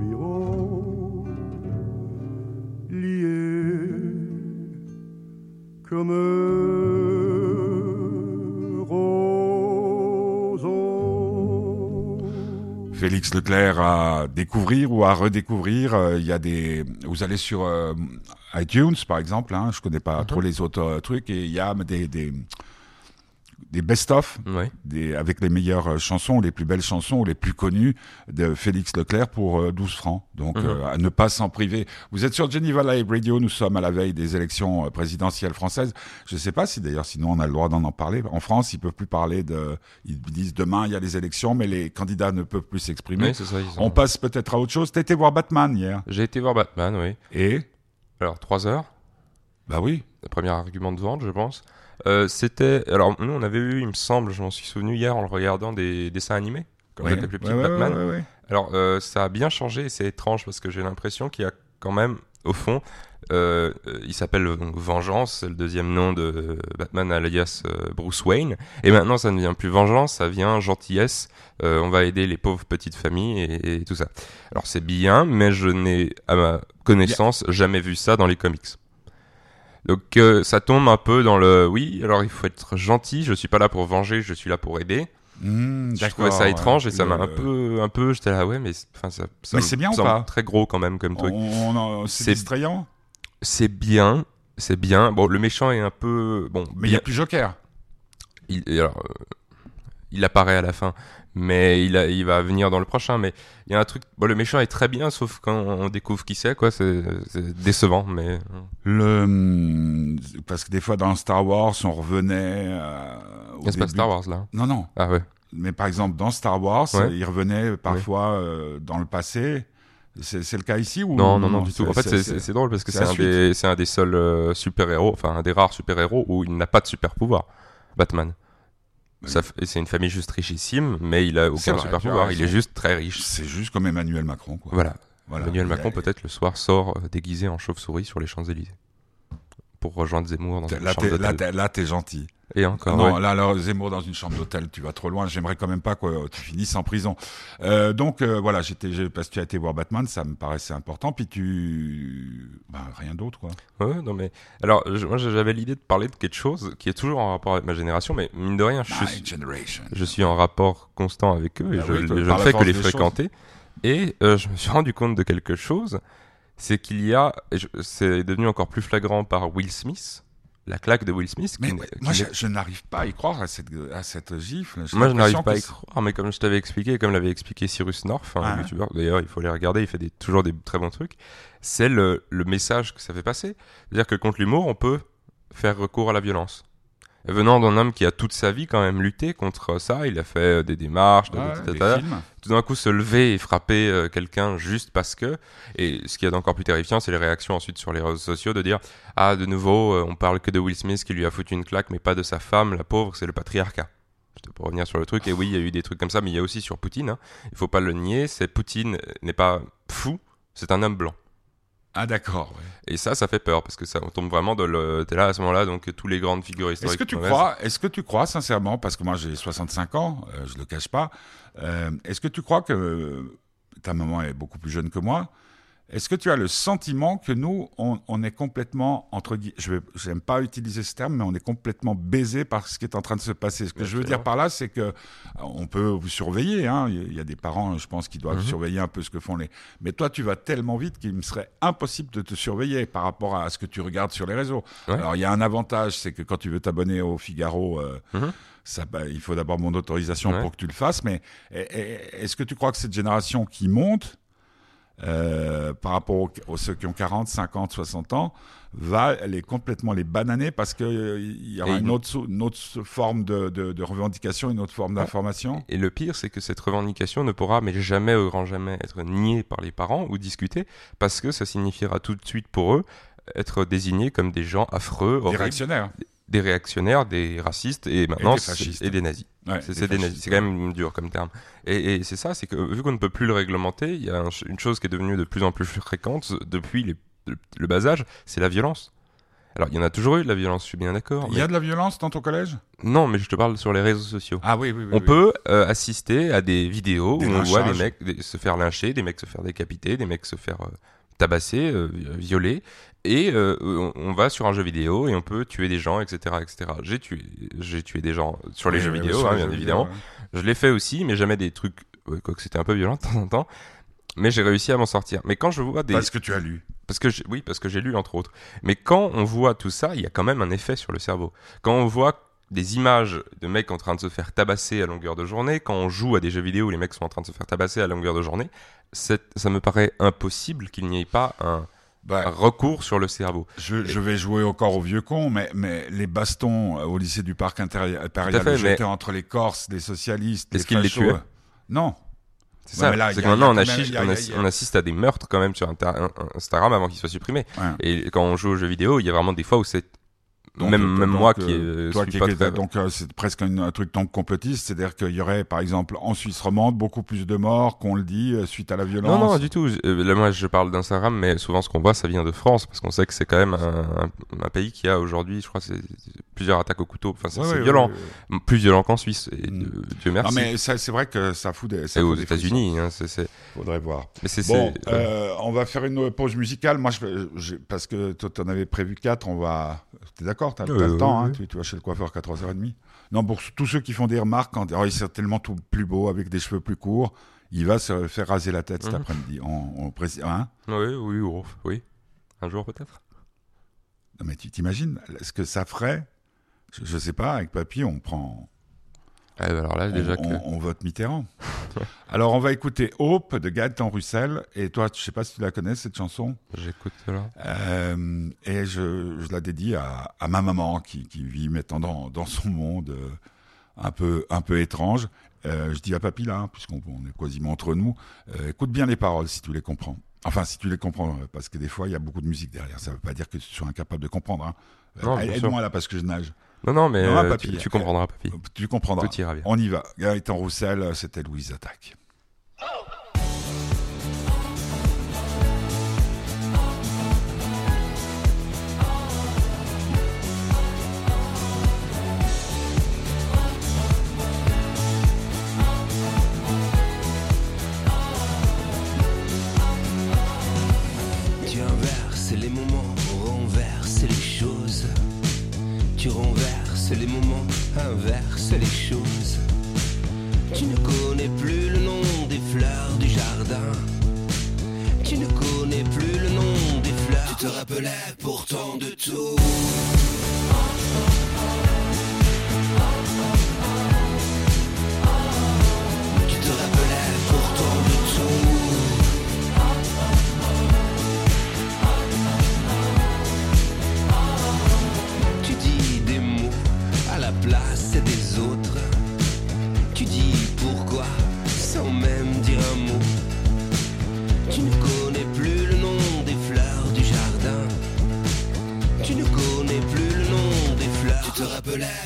Félix Leclerc à découvrir ou à redécouvrir. Euh, Il y a des, vous allez sur euh, iTunes par exemple. Hein, je connais pas Mhm. trop les autres euh, trucs et il y a des des, des best-of Ouais. des, avec les meilleures euh, chansons, les plus belles chansons, les plus connues de Félix Leclerc pour euh, 12 francs. Donc, Mhm. euh, à ne pas s'en priver. Vous êtes sur Geneva Live Radio, nous sommes à la veille des élections euh, présidentielles françaises. Je ne sais pas si d'ailleurs, sinon on a le droit d'en en parler. En France, ils peuvent plus parler de... Ils disent demain, il y a les élections, mais les candidats ne peuvent plus s'exprimer. On passe peut-être à autre chose. T'as été voir Batman hier. J'ai été voir Batman, oui. Et? Alors, 3 heures. Bah oui. le premier argument de vente, je pense. Euh, c'était. Alors, nous, on avait eu, il me semble, je m'en suis souvenu hier en le regardant, des dessins animés, quand Ouais, on était plus petit, ouais, Batman. ouais, ouais, ouais. Alors, euh, ça a bien changé et c'est étrange parce que j'ai l'impression qu'il y a quand même, au fond, euh, euh, il s'appelle donc Vengeance, c'est le deuxième nom de euh, Batman alias euh, Bruce Wayne. Et maintenant, ça ne vient plus Vengeance, ça vient Gentillesse. Euh, on va aider les pauvres petites familles et, et tout ça. Alors, c'est bien, mais je n'ai, à ma connaissance, jamais vu ça dans les comics. Donc euh, ça tombe un peu dans le oui, alors il faut être gentil, je suis pas là pour venger, je suis là pour aider. Mmh, Je trouvais ça étrange ouais. et ça m'a un peu un peu j'étais là ouais mais enfin ça, ça Mais c'est bien ou pas très gros quand même comme truc. C'est distrayant, C'est bien, c'est bien. Bon, le méchant est un peu bon, mais il n'y bien, a plus Joker. il, alors, euh, il apparaît à la fin, mais il, a, il va venir dans le prochain. Mais il y a un truc. Bon, le méchant est très bien, sauf quand on découvre qui c'est, quoi. C'est décevant, mais Le hum, parce que des fois dans Star Wars on revenait. Euh, c'est pas Star Wars là. Non non. Ah ouais. Mais par exemple dans Star Wars, Ouais. il revenait parfois euh, dans le passé. C'est le cas ici ou Non, non, non, du tout. En fait, c'est- drôle parce que c'est un, des- c'est un des seuls euh, super-héros, enfin un des rares super-héros où il n'a pas de super-pouvoir, Batman. C'est une famille juste richissime, mais il a aucun vrai, tu super-pouvoir. as Il est juste très riche. c'est juste comme Emmanuel Macron quoi. Voilà. Voilà. Emmanuel Macron, a- peut-être le soir, sort euh, déguisé en chauve-souris sur les Champs-Élysées pour rejoindre Zemmour dans une Là, chambre là, t'es gentil. Et encore, non, ouais. là, alors, Zemmour dans une chambre d'hôtel, tu vas trop loin. J'aimerais quand même pas que tu finisses en prison. Euh, donc, euh, voilà, j'étais, parce que tu as été voir Batman, ça me paraissait important. Puis tu, ben, rien d'autre, quoi. Ouais, non mais alors je- moi j'avais l'idée de parler de quelque chose qui est toujours en rapport avec ma génération, mais mine de rien, je suis, je suis en rapport constant avec eux et Bah je, oui, toi, je par ne fais que les fréquenter. Et euh, je me suis rendu compte de quelque chose, c'est qu'il y a, c'est devenu encore plus flagrant par Will Smith, la claque de Will Smith. Mais ouais, moi, je, n'arrive pas à y croire à cette, à cette gifle. Moi, je n'arrive pas à y croire, mais comme je t'avais expliqué, comme l'avait expliqué Cyrus North, un Ah. youtubeur, d'ailleurs, il faut les regarder, il fait des, toujours des très bons trucs, c'est le, le message que ça fait passer. C'est-à-dire que contre l'humour, on peut faire recours à la violence. Venant d'un homme qui a toute sa vie quand même lutté contre ça, il a fait euh, des démarches, de- Ouais, des tout d'un coup se lever et frapper euh, quelqu'un juste parce que. Et ce qui est encore plus terrifiant, c'est les réactions ensuite sur les réseaux sociaux de dire Ah, de nouveau, euh, on parle que de Will Smith qui lui a foutu une claque, mais pas de sa femme, la pauvre, c'est le patriarcat. Peux revenir sur le truc. Et oui, il y a eu des trucs comme ça, mais il y a aussi sur Poutine. hein. Il faut pas le nier, c'est Poutine n'est pas fou, c'est un homme blanc. Ah, d'accord. ouais. Et ça, ça fait peur parce que ça on tombe vraiment de le. T'es là à ce moment-là, donc tous les grandes figures historiques. Est-ce que tu crois, est-ce que tu crois sincèrement, parce que moi j'ai 65 ans, euh, je le cache pas, euh, est-ce que tu crois que euh, ta maman est beaucoup plus jeune que moi Est-ce que tu as le sentiment que nous, on, on est complètement entre guillemets, je j'aime pas utiliser ce terme, mais on est complètement baisé par ce qui est en train de se passer. Ce que je veux dire par là, c'est que euh, on peut vous surveiller. Hein. Il y a des parents, je pense, qui doivent Mhm. surveiller un peu ce que font les. Mais toi, tu vas tellement vite qu'il me serait impossible de te surveiller par rapport à ce que tu regardes sur les réseaux. Ouais. Alors, il y a un avantage, c'est que quand tu veux t'abonner au Figaro, euh, Mhm. ça, bah, il faut d'abord mon autorisation Ouais. pour que tu le fasses. Mais eh, eh, est-ce que tu crois que cette génération qui monte, euh, par rapport aux, aux ceux qui ont 40, 50, 60 ans, va les complètement les bananer parce qu'il il y aura une autre, une autre forme de, de, de revendication, une autre forme Ouais. d'information Et le pire, c'est que cette revendication ne pourra, mais jamais au grand jamais, être niée par les parents ou discutée, parce que ça signifiera tout de suite pour eux être désignés comme des gens affreux, Des horribles, réactionnaires. Des réactionnaires, des racistes et maintenant des c'est- fascistes. et des nazis. Ouais, C'est des des quand même dur comme terme. Et, et c'est ça, c'est que vu qu'on ne peut plus le réglementer, il y a un- une chose qui est devenue de plus en plus fréquente depuis les- le, le bas âge, c'est la violence. Alors il y en a toujours eu de la violence, je suis bien d'accord. Il y a de la violence dans ton collège? Non, mais je te parle sur les réseaux sociaux. Ah oui, oui, oui. On oui. peut euh, assister à des vidéos Des où on voit des mecs des- se faire lyncher, des mecs se faire décapiter, des mecs se faire euh, tabasser, euh, violer, et euh, on, va sur un jeu vidéo et on peut tuer des gens, etc., etc. J'ai tué, j'ai tué des gens sur les Oui, jeux vidéo, hein, les bien jeux évidemment. vidéo, ouais. Je l'ai fait aussi, mais jamais des trucs que c'était un peu violent de temps en temps. Mais j'ai réussi à m'en sortir. Mais quand je vois des. Parce que tu as lu. Parce que oui, parce que j'ai lu entre autres. Mais quand on voit tout ça, il y a quand même un effet sur le cerveau. Quand on voit des images de mecs en train de se faire tabasser à longueur de journée, quand on joue à des jeux vidéo où les mecs sont en train de se faire tabasser à longueur de journée, ça me paraît impossible qu'il n'y ait pas un, bah, recours sur le cerveau. Je, vais jouer encore au vieux con, mais, mais les bastons euh, au lycée du Parc Impérial, j'étais entre les Corses, les socialistes, Est-ce qu'ils les tuaient Non. C'est ça, c'est que maintenant on, assiste à des meurtres quand même sur Instagram avant qu'ils soient supprimés. Et quand on joue aux jeux vidéo, il y a vraiment des fois où c'est même, même moi qui euh, toi qui donc euh, c'est presque un, truc tant complotiste, c'est-à-dire qu'il y aurait par exemple en Suisse romande beaucoup plus de morts qu'on le dit euh, suite à la violence. Non non du tout. Là moi je parle d'Instagram, mais souvent ce qu'on voit ça vient de France parce qu'on sait que c'est quand même un, un, pays qui a aujourd'hui, je crois, c'est plusieurs attaques au couteau. Enfin c'est violent, plus violent qu'en Suisse. Et mm. Dieu merci. Non mais c'est vrai que ça fout des. C'est aux États-Unis. Hein, c'est. Faudrait voir. Mais. Bon, on va faire une pause musicale. Moi je, parce que toi en avais prévu quatre, on va. T'es d'accord? T'as le temps, hein, tu, vas chez le coiffeur qu'à 3h30. Non, pour tous ceux qui font des remarques, quand oh, il est tellement tout plus beau, avec des cheveux plus courts, il va se faire raser la tête cet mhm. après-midi. On, hein oui, oui, oui. Un jour peut-être? Non, mais tu t'imagines ce que ça ferait je, ne sais pas, avec papy, on prend ah, bah alors là, déjà on, vote Mitterrand. alors, on va écouter Hope de Gaëtan Russell. Et toi, je sais pas si tu la connais, cette chanson. J'écoute cela. Euh, et je, je, la dédie à, à ma maman qui, qui, vit maintenant dans, dans son monde euh, un, peu, un peu étrange. Euh, je dis à papy, là, puisqu'on est quasiment entre nous, euh, écoute bien les paroles si tu les comprends. Enfin, si tu les comprends, parce que des fois, il y a beaucoup de musique derrière. Ça ne veut pas dire que tu sois incapable de comprendre. Hein. Aide-moi là, parce que je nage. Non, non, mais euh, tu, comprendras, papy. Tu comprendras. Tout ira bien. On y va. Gaëtan Roussel, c'était Louise Attaque. Inverse les choses. Tu ne connais plus le nom des fleurs du jardin. Tu ne connais plus le nom des fleurs. Tu te rappelais pourtant de tout.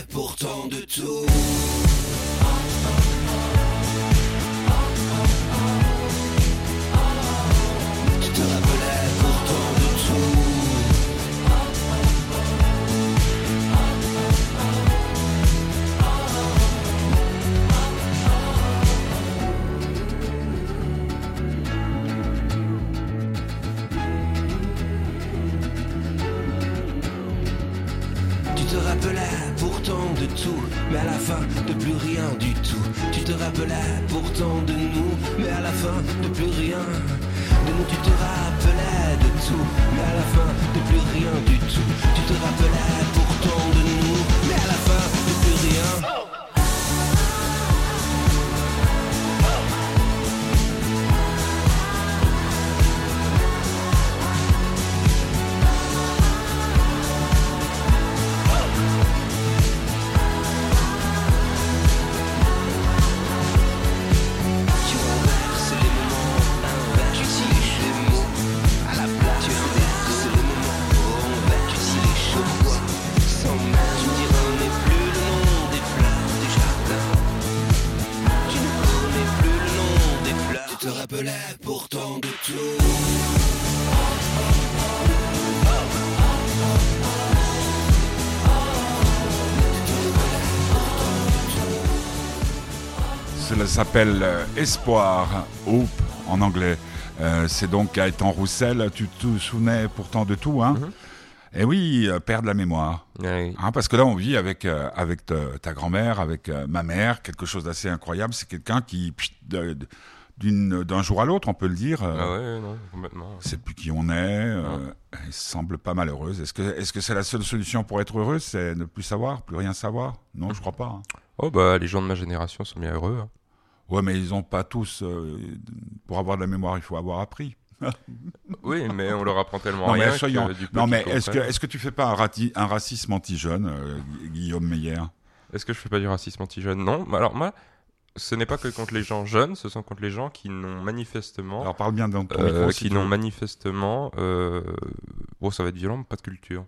Pourtant de tout. S'appelle euh, Espoir, Hope en anglais. Euh, c'est donc Gaëtan Roussel, tu te souvenais pourtant de tout, hein mhm. Et oui, euh, perdre la mémoire. Ouais. Hein, parce que là, on vit avec, euh, avec ta, ta grand-mère, avec ma mère, quelque chose d'assez incroyable. C'est quelqu'un qui, d'un jour à l'autre, on peut le dire, Ah ouais, non, complètement. sait plus qui on est, euh, elle semble pas malheureuse. Est-ce que est-ce que c'est la seule solution pour être heureuse, c'est ne plus savoir, plus rien savoir? Non, je crois pas. hein. Oh bah les gens de ma génération sont bien heureux. hein. Ouais, mais ils ont pas tous. euh, pour avoir de la mémoire, il faut avoir appris. Oui, mais on leur apprend tellement Non, rien mais soyons- Non, mais est-ce que est-ce que tu fais pas un, rati- un racisme anti-jeune, euh, Gu- Guillaume Meyer? Est-ce que je fais pas du racisme anti-jeune? Non. Alors moi, ce n'est pas que contre les gens jeunes, ce sont contre les gens qui n'ont manifestement, Alors parle bien dans ton euh, micro. qui n'ont manifestement, euh... bon, ça va être violent, mais pas de culture.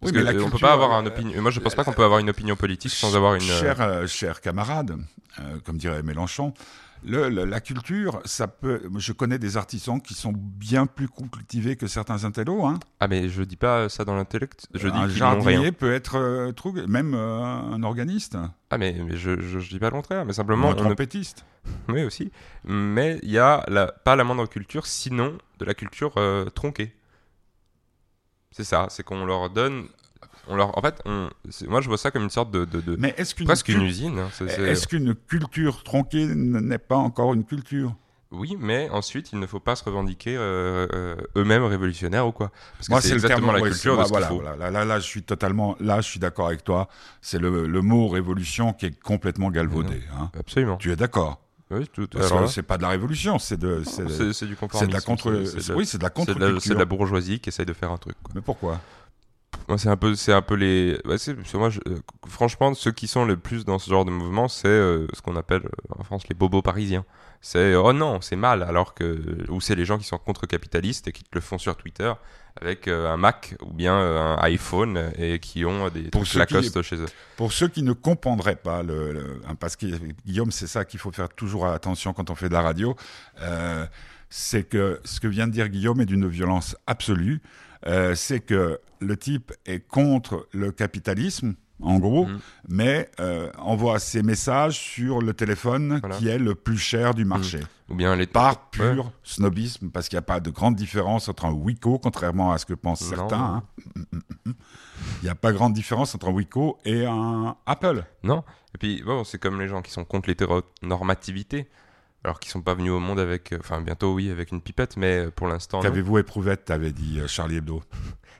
Parce Oui, mais que, la euh, on peut culture, pas avoir un euh, opinion. Moi, je pense pas qu'on peut avoir une opinion politique sans avoir une. euh, Cher, euh, cher camarade, euh, comme dirait Mélenchon, le, le- la culture, ça peut. Je connais des artisans qui sont bien plus cultivés que certains intellos. Hein. Ah, mais je dis pas ça dans l'intellect. Je dis un qu'ils n'ont rien. jardinier peut être euh, trou- même euh, un organiste, Ah, mais, mais je, je dis pas le contraire. Mais ou simplement, un on ne trompettiste. Oui, aussi. Mais il y a la, pas la moindre culture, sinon de la culture euh, tronquée. C'est ça, c'est qu'on leur donne. On leur, en fait, on, moi je vois ça comme une sorte de. de, de- Mais est-ce qu'une presque une usine. hein, est-ce qu'une culture tronquée n'est pas encore une culture? Oui, mais ensuite, il ne faut pas se revendiquer euh, euh, eux-mêmes révolutionnaires ou quoi. Parce que Moi, c'est exactement terme- la ouais, culture de ce voilà, faut. voilà. Là, là, là, je suis totalement, là, je suis d'accord avec toi. C'est le, le mot révolution qui est complètement galvaudé. hein. Absolument. Tu es d'accord? Oui, tout, Parce alors que c'est pas de la révolution, c'est de, c'est, c'est c'est du c'est de la contre, c'est- c'est de- oui, c'est de la c'est de la- contre-culture. c'est de la bourgeoisie qui essaye de faire un truc. quoi. Mais pourquoi? C'est un peu, c'est un peu les. ouais, c'est- parce que moi, je- euh, franchement, ceux qui sont le plus dans ce genre de mouvement, c'est euh, ce qu'on appelle euh, en France les bobos parisiens. C'est oh non, c'est mal, alors que ou c'est les gens qui sont contre-capitalistes et qui te le font sur Twitter avec euh, un Mac ou bien euh, un iPhone et qui ont des Pour trucs qui- chez eux. Pour ceux qui ne comprendraient pas, le, le- hein, parce que Guillaume, c'est ça qu'il faut faire toujours attention quand on fait de la radio, euh, c'est que ce que vient de dire Guillaume est d'une violence absolue. Euh, c'est que le type est contre le capitalisme, en gros, Mhm. mais euh, envoie ses messages sur le téléphone Voilà. qui est le plus cher du marché. Ou bien les Par Ouais. pur snobisme, parce qu'il n'y a pas de grande différence entre un Wico, contrairement à ce que pensent Non. certains. hein. Il n'y a pas grande différence entre un Wico et un Apple. Non. Et puis, bon, c'est comme les gens qui sont contre l'hétéronormativité, alors qu'ils sont pas venus au monde avec, euh, enfin, bientôt, oui, avec une pipette, mais euh, pour l'instant. Qu'avez-vous éprouvette, t'avais dit euh, Charlie Hebdo?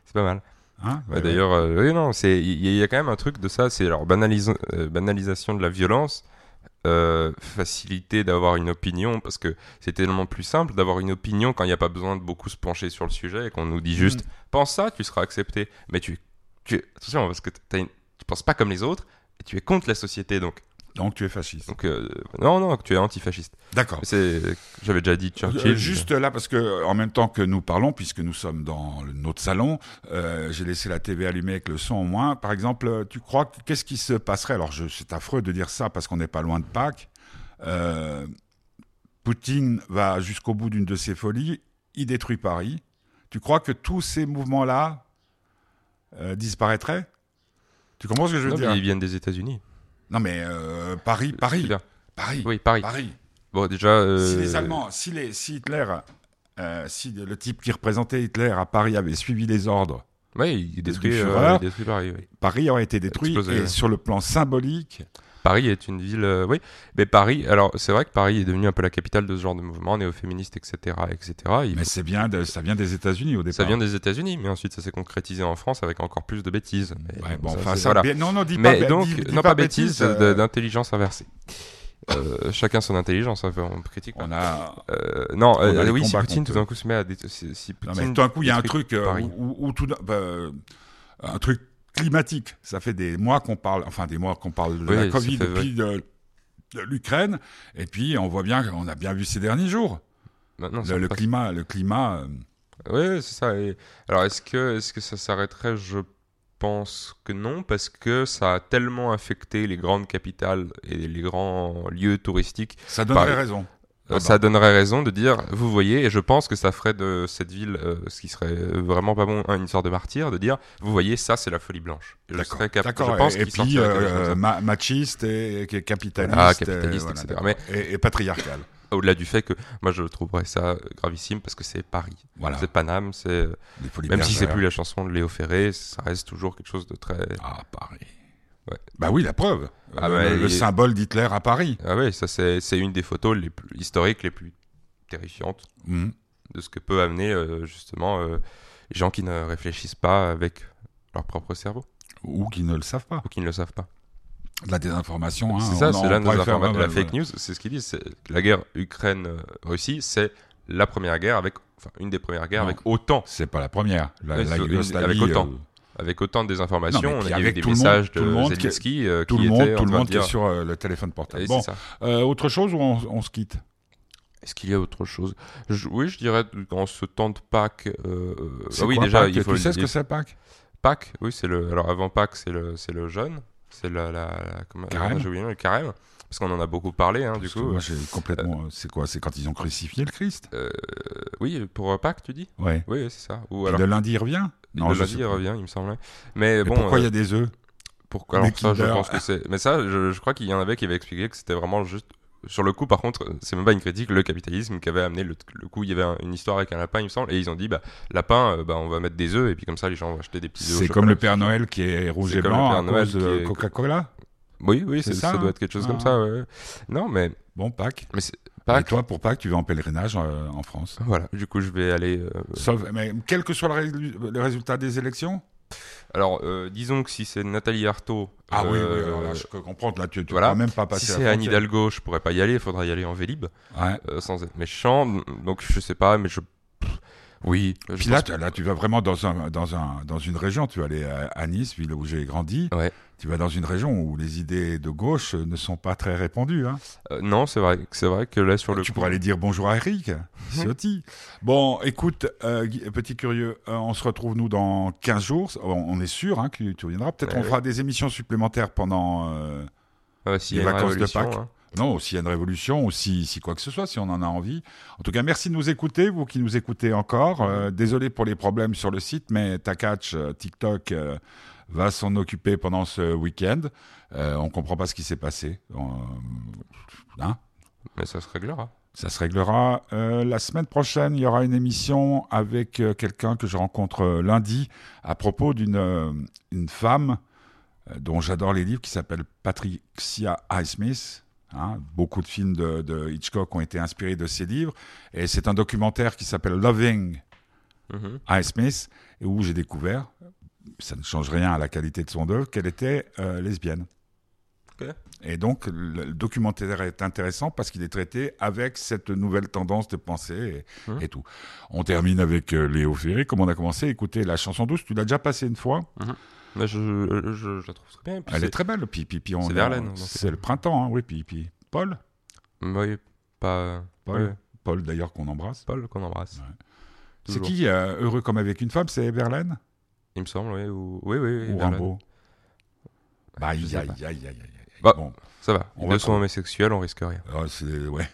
c'est pas mal. Hein Ouais, Ouais, D'ailleurs, euh, oui, non, c'est il y, a quand même un truc de ça, c'est alors banalisa- euh, banalisation de la violence, euh, facilité d'avoir une opinion, parce que c'est tellement plus simple d'avoir une opinion quand il n'y a pas besoin de beaucoup se pencher sur le sujet et qu'on nous dit juste pense ça, tu seras accepté. Mais tu, tu attention parce que t'as une- tu penses pas comme les autres et tu es contre la société, donc Donc tu es fasciste. donc euh, non non, tu es antifasciste. D'accord. J'avais déjà dit Churchill. Euh, juste là, parce que en même temps que nous parlons, puisque nous sommes dans notre salon, euh, j'ai laissé la TV allumée avec le son au moins. Par exemple, tu crois que- qu'est-ce qui se passerait? Alors, c'est affreux de dire ça parce qu'on n'est pas loin de Pâques. Euh, Poutine va jusqu'au bout d'une de ses folies, il détruit Paris. Tu crois que tous ces mouvements-là disparaîtraient? Tu comprends ce que je veux Non, dire? ils viennent des États-Unis. Non, mais euh, Paris, Paris. Paris, Oui, Paris. Paris. Bon, déjà. euh, Si les Allemands, si, les, si Hitler, euh, si le type qui représentait Hitler à Paris avait suivi les ordres, Ouais, il euh, il détruit Paris. oui. Paris aurait été détruit. Explosé, et ouais. sur le plan symbolique, Paris est une ville, euh, oui, mais Paris, alors c'est vrai que Paris est devenu un peu la capitale de ce genre de mouvement néo-féministe, etc., etc. Il- mais c'est bien, de- ça vient des États-Unis au départ. ça vient des États-Unis, mais ensuite ça s'est concrétisé en France avec encore plus de bêtises. Mais Ouais, bon, ça, enfin, c'est- ça, voilà. bien- non, non, dis pas, Mais bê- donc, dis- dis non pas bêtises, euh, d'intelligence inversée. Euh, chacun son intelligence, hein, on critique pas. on a. Euh, non, On a euh, les oui, si Poutine tout d'un coup se met à dé- si, si Non, Poutine mais tout d'un coup, il y a un truc où, où tout, bah, un truc climatique. Ça fait des mois qu'on parle, enfin des mois qu'on parle de Oui, la Covid fait- depuis de, de l'Ukraine, et puis on voit bien, on a bien vu ces derniers jours, Maintenant, le, climat, le climat. euh, Oui, c'est ça. Et alors, est-ce que, est-ce que ça s'arrêterait? Je pense que non, parce que ça a tellement affecté les grandes capitales et les grands lieux touristiques. ça donnerait Paris. raison. Euh, Ah bah. Ça donnerait raison de dire, vous voyez, et je pense que ça ferait de cette ville, euh, ce qui serait vraiment pas bon, hein, une sorte de martyr, de dire, vous voyez, ça c'est la folie blanche. Je, D'accord. je pense et, et puis euh, ma- machiste et, et capitaliste, Ah, capitaliste, euh, voilà, etc. Mais- et, et patriarcal. Au-delà du fait que moi je trouverais ça gravissime parce que c'est Paris. Voilà. C'est Paname, c'est même si c'est plus la chanson de Léo Ferré, ça reste toujours quelque chose de très. Ah, Paris. Ouais. Bah oui, la preuve. Ah ouais, le, il- symbole d'Hitler à Paris. Ah ouais, ça c'est une des photos les plus historiques, les plus terrifiantes Mhm. de ce que peut amener euh, justement euh, les gens qui ne réfléchissent pas avec leur propre cerveau Ou qui ne le savent pas. ou qui ne le savent pas. La désinformation. hein, c'est ça, c'est la mal, fake news, c'est ce qu'ils disent. La guerre Ukraine-Russie, c'est la première guerre avec, enfin une des premières guerres Non. avec autant, C'est pas la première. La, la Yougoslavie, avec autant. euh, avec autant de désinformation. Non, On a avec des messages de Zelensky euh, tout le monde, tout le monde qui est dire- sur euh, le téléphone portable. Bon, euh, autre chose ou on, se quitte? Est-ce qu'il y a autre chose? Je- Oui, je dirais dans ce temps de Pâques. euh, ah oui, quoi, déjà, Pâques? il faut Tu sais ce que c'est Pâques? Pâques, oui, c'est le. Alors avant Pâques, c'est le, c'est le jeûne, c'est la, la, Carême. oublié le carême, parce qu'on en a beaucoup parlé, hein, du Parce coup. moi, j'ai complètement. c'est quoi C'est quand ils ont crucifié le Christ? Euh, oui, pour euh, Pâques, tu dis? Ouais. Oui, c'est ça. Ou Puis alors le lundi, il revient? Le lundi, il revient, il me semblait. Mais Mais bon, pourquoi il euh, y a des œufs? pourquoi alors des ça, je pense que c'est. Mais ça, je, je crois qu'il y en avait qui avaient expliqué que c'était vraiment juste. Sur le coup, par contre, c'est même pas une critique, le capitalisme qui avait amené le, le coup. Il y avait un- une histoire avec un lapin, il me semble, et ils ont dit, bah, lapin, euh, bah, on va mettre des œufs, et puis comme ça, les gens vont acheter des petits œufs. C'est comme le Père Noël qui est rouge C'est et comme le blanc Père à Noël cause de Coca-Cola Oui, oui, C'est ça, ça, hein doit être quelque chose comme ça. ouais. Non, mais, Bon, Pâques. mais Et toi, pour Pâques, tu vas en pèlerinage euh, en France. Voilà, du coup, je vais aller. euh, Sauf, mais quel que soit le, ré- le résultat des élections? Alors, euh, disons que si c'est Nathalie Arthaud. Ah oui, oui, euh, alors là, je peux comprendre. Là, tu ne voilà. même pas passer Si c'est Anne. Hidalgo, je pourrais pas y aller, il faudra y aller en Vélib, Ouais. sans être méchant. Donc, je sais pas, mais je. Oui, Puis là, tu, là, tu vas vraiment dans, un, dans, un, dans une région. Tu vas aller à, à Nice, ville où j'ai grandi. Ouais. Tu vas dans une région où les idées de gauche ne sont pas très répandues. Hein. Euh, non, c'est vrai, c'est vrai que là sur le tu coup- pourrais aller dire bonjour à Eric, Ciotti. Bon, écoute, euh, petit curieux, euh, on se retrouve nous dans 15 jours. On, on est sûr hein, que tu reviendras. Peut-être Ouais, on fera des émissions supplémentaires pendant... euh, euh, s'il les vacances de Pâques. hein. Non, s'il y a une révolution, ou si, si quoi que ce soit, si on en a envie. En tout cas, merci de nous écouter, vous qui nous écoutez encore. Euh, désolé pour les problèmes sur le site, mais Takach, euh, TikTok, euh, va s'en occuper pendant ce week-end. Euh, on comprend pas ce qui s'est passé. On- hein? Mais ça se réglera. ça se réglera. Euh, la semaine prochaine, il y aura une émission avec euh, quelqu'un que je rencontre euh, lundi à propos d'une euh, une femme euh, dont j'adore les livres qui s'appelle Patricia Highsmith. Hein, beaucoup de films de, de Hitchcock ont été inspirés de ses livres. Et c'est un documentaire qui s'appelle Loving Mhm. Highsmith, et où j'ai découvert, ça ne change rien à la qualité de son œuvre, qu'elle était euh, lesbienne. Et donc, le, documentaire est intéressant parce qu'il est traité avec cette nouvelle tendance de pensée et, et tout. On termine avec euh, Léo Ferré, comme on a commencé. Écoutez, la chanson douce, tu l'as déjà passée une fois? Mais je, je, je la trouve très bien. puis Elle est très belle. Puis, puis, puis c'est est- Verlaine. C'est le printemps, hein, oui. Puis, puis Paul, Oui, pas. Paul, Paul d'ailleurs qu'on embrasse. Paul qu'on embrasse. Ouais. C'est qui euh, Heureux comme avec une femme C'est Verlaine? Il me semble, oui. Ou... Oui, oui, oui. ou. Rimbaud Bah, aïe, aïe, aïe, aïe, aïe. Bah, Bon, Ça va. On va Ils sont homosexuels, on risque rien. Ah, ouais.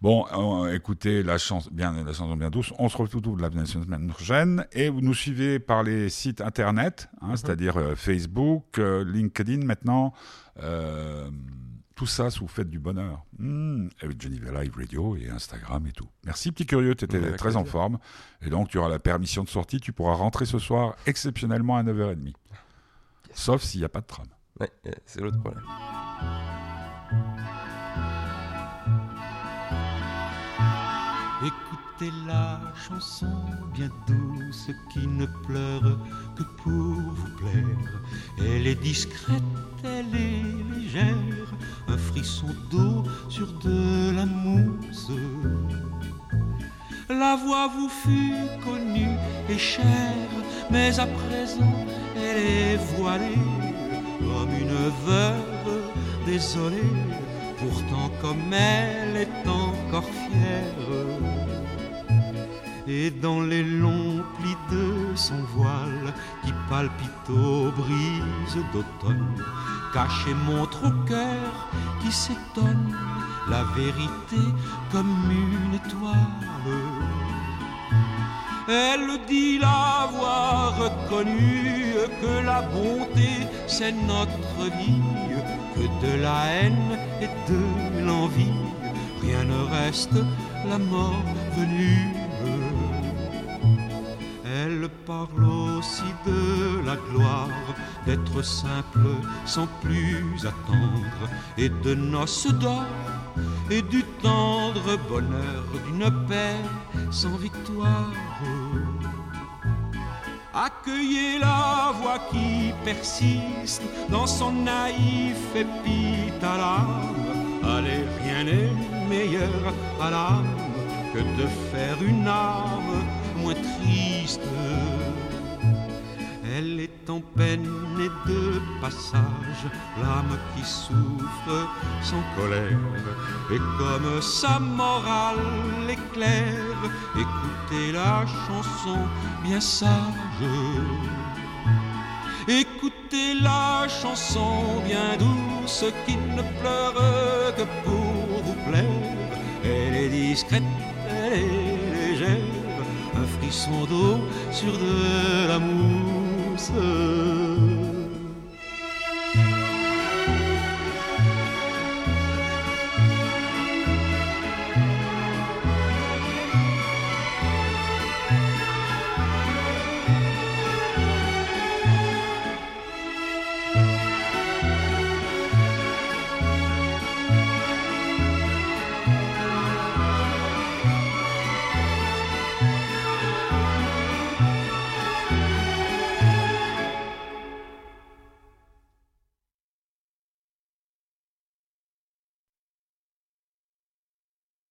Bon, euh, écoutez la chanson bien, la chanson bien douce. On se retrouve la semaine prochaine et vous nous suivez par les sites internet, hein, Mhm. c'est-à-dire euh, Facebook, euh, LinkedIn maintenant. Tout ça, si vous faites du bonheur. Hmm, avec Geneva Live Radio et Instagram et tout. Merci, petit curieux, tu étais très en forme. Et donc, tu auras la permission de sortie. Tu pourras rentrer ce soir exceptionnellement à 9h30. Sauf s'il n'y a pas de tram. Ouais, euh, c'est l'autre problème. Écoutez la chanson bien douce qui ne pleure que pour vous plaire. Elle est discrète, elle est légère, un frisson d'eau sur de la mousse. La voix vous fut connue et chère, mais à présent elle est voilée comme une veuve désolée. Pourtant, comme elle est encore fière, et dans les longs plis de son voile qui palpite aux brises d'automne, caché montre au cœur qui s'étonne la vérité comme une étoile. Elle dit l'avoir reconnu, que la bonté c'est notre vie, que de la haine et de l'envie, rien ne reste la mort venue. Parle aussi de la gloire d'être simple sans plus attendre et de noces d'or et du tendre bonheur d'une paix sans victoire. Accueillez la voix qui persiste dans son naïf épithalame. Allez, rien n'est meilleur à l'âme que de faire une âme triste. Elle est en peine et de passage, l'âme qui souffre sans colère. Et comme sa morale éclaire, écoutez la chanson bien sage. Écoutez la chanson bien douce qui ne pleure que pour vous plaire. Elle est discrète, elle est légère, frisson d'eau sur de la mousse.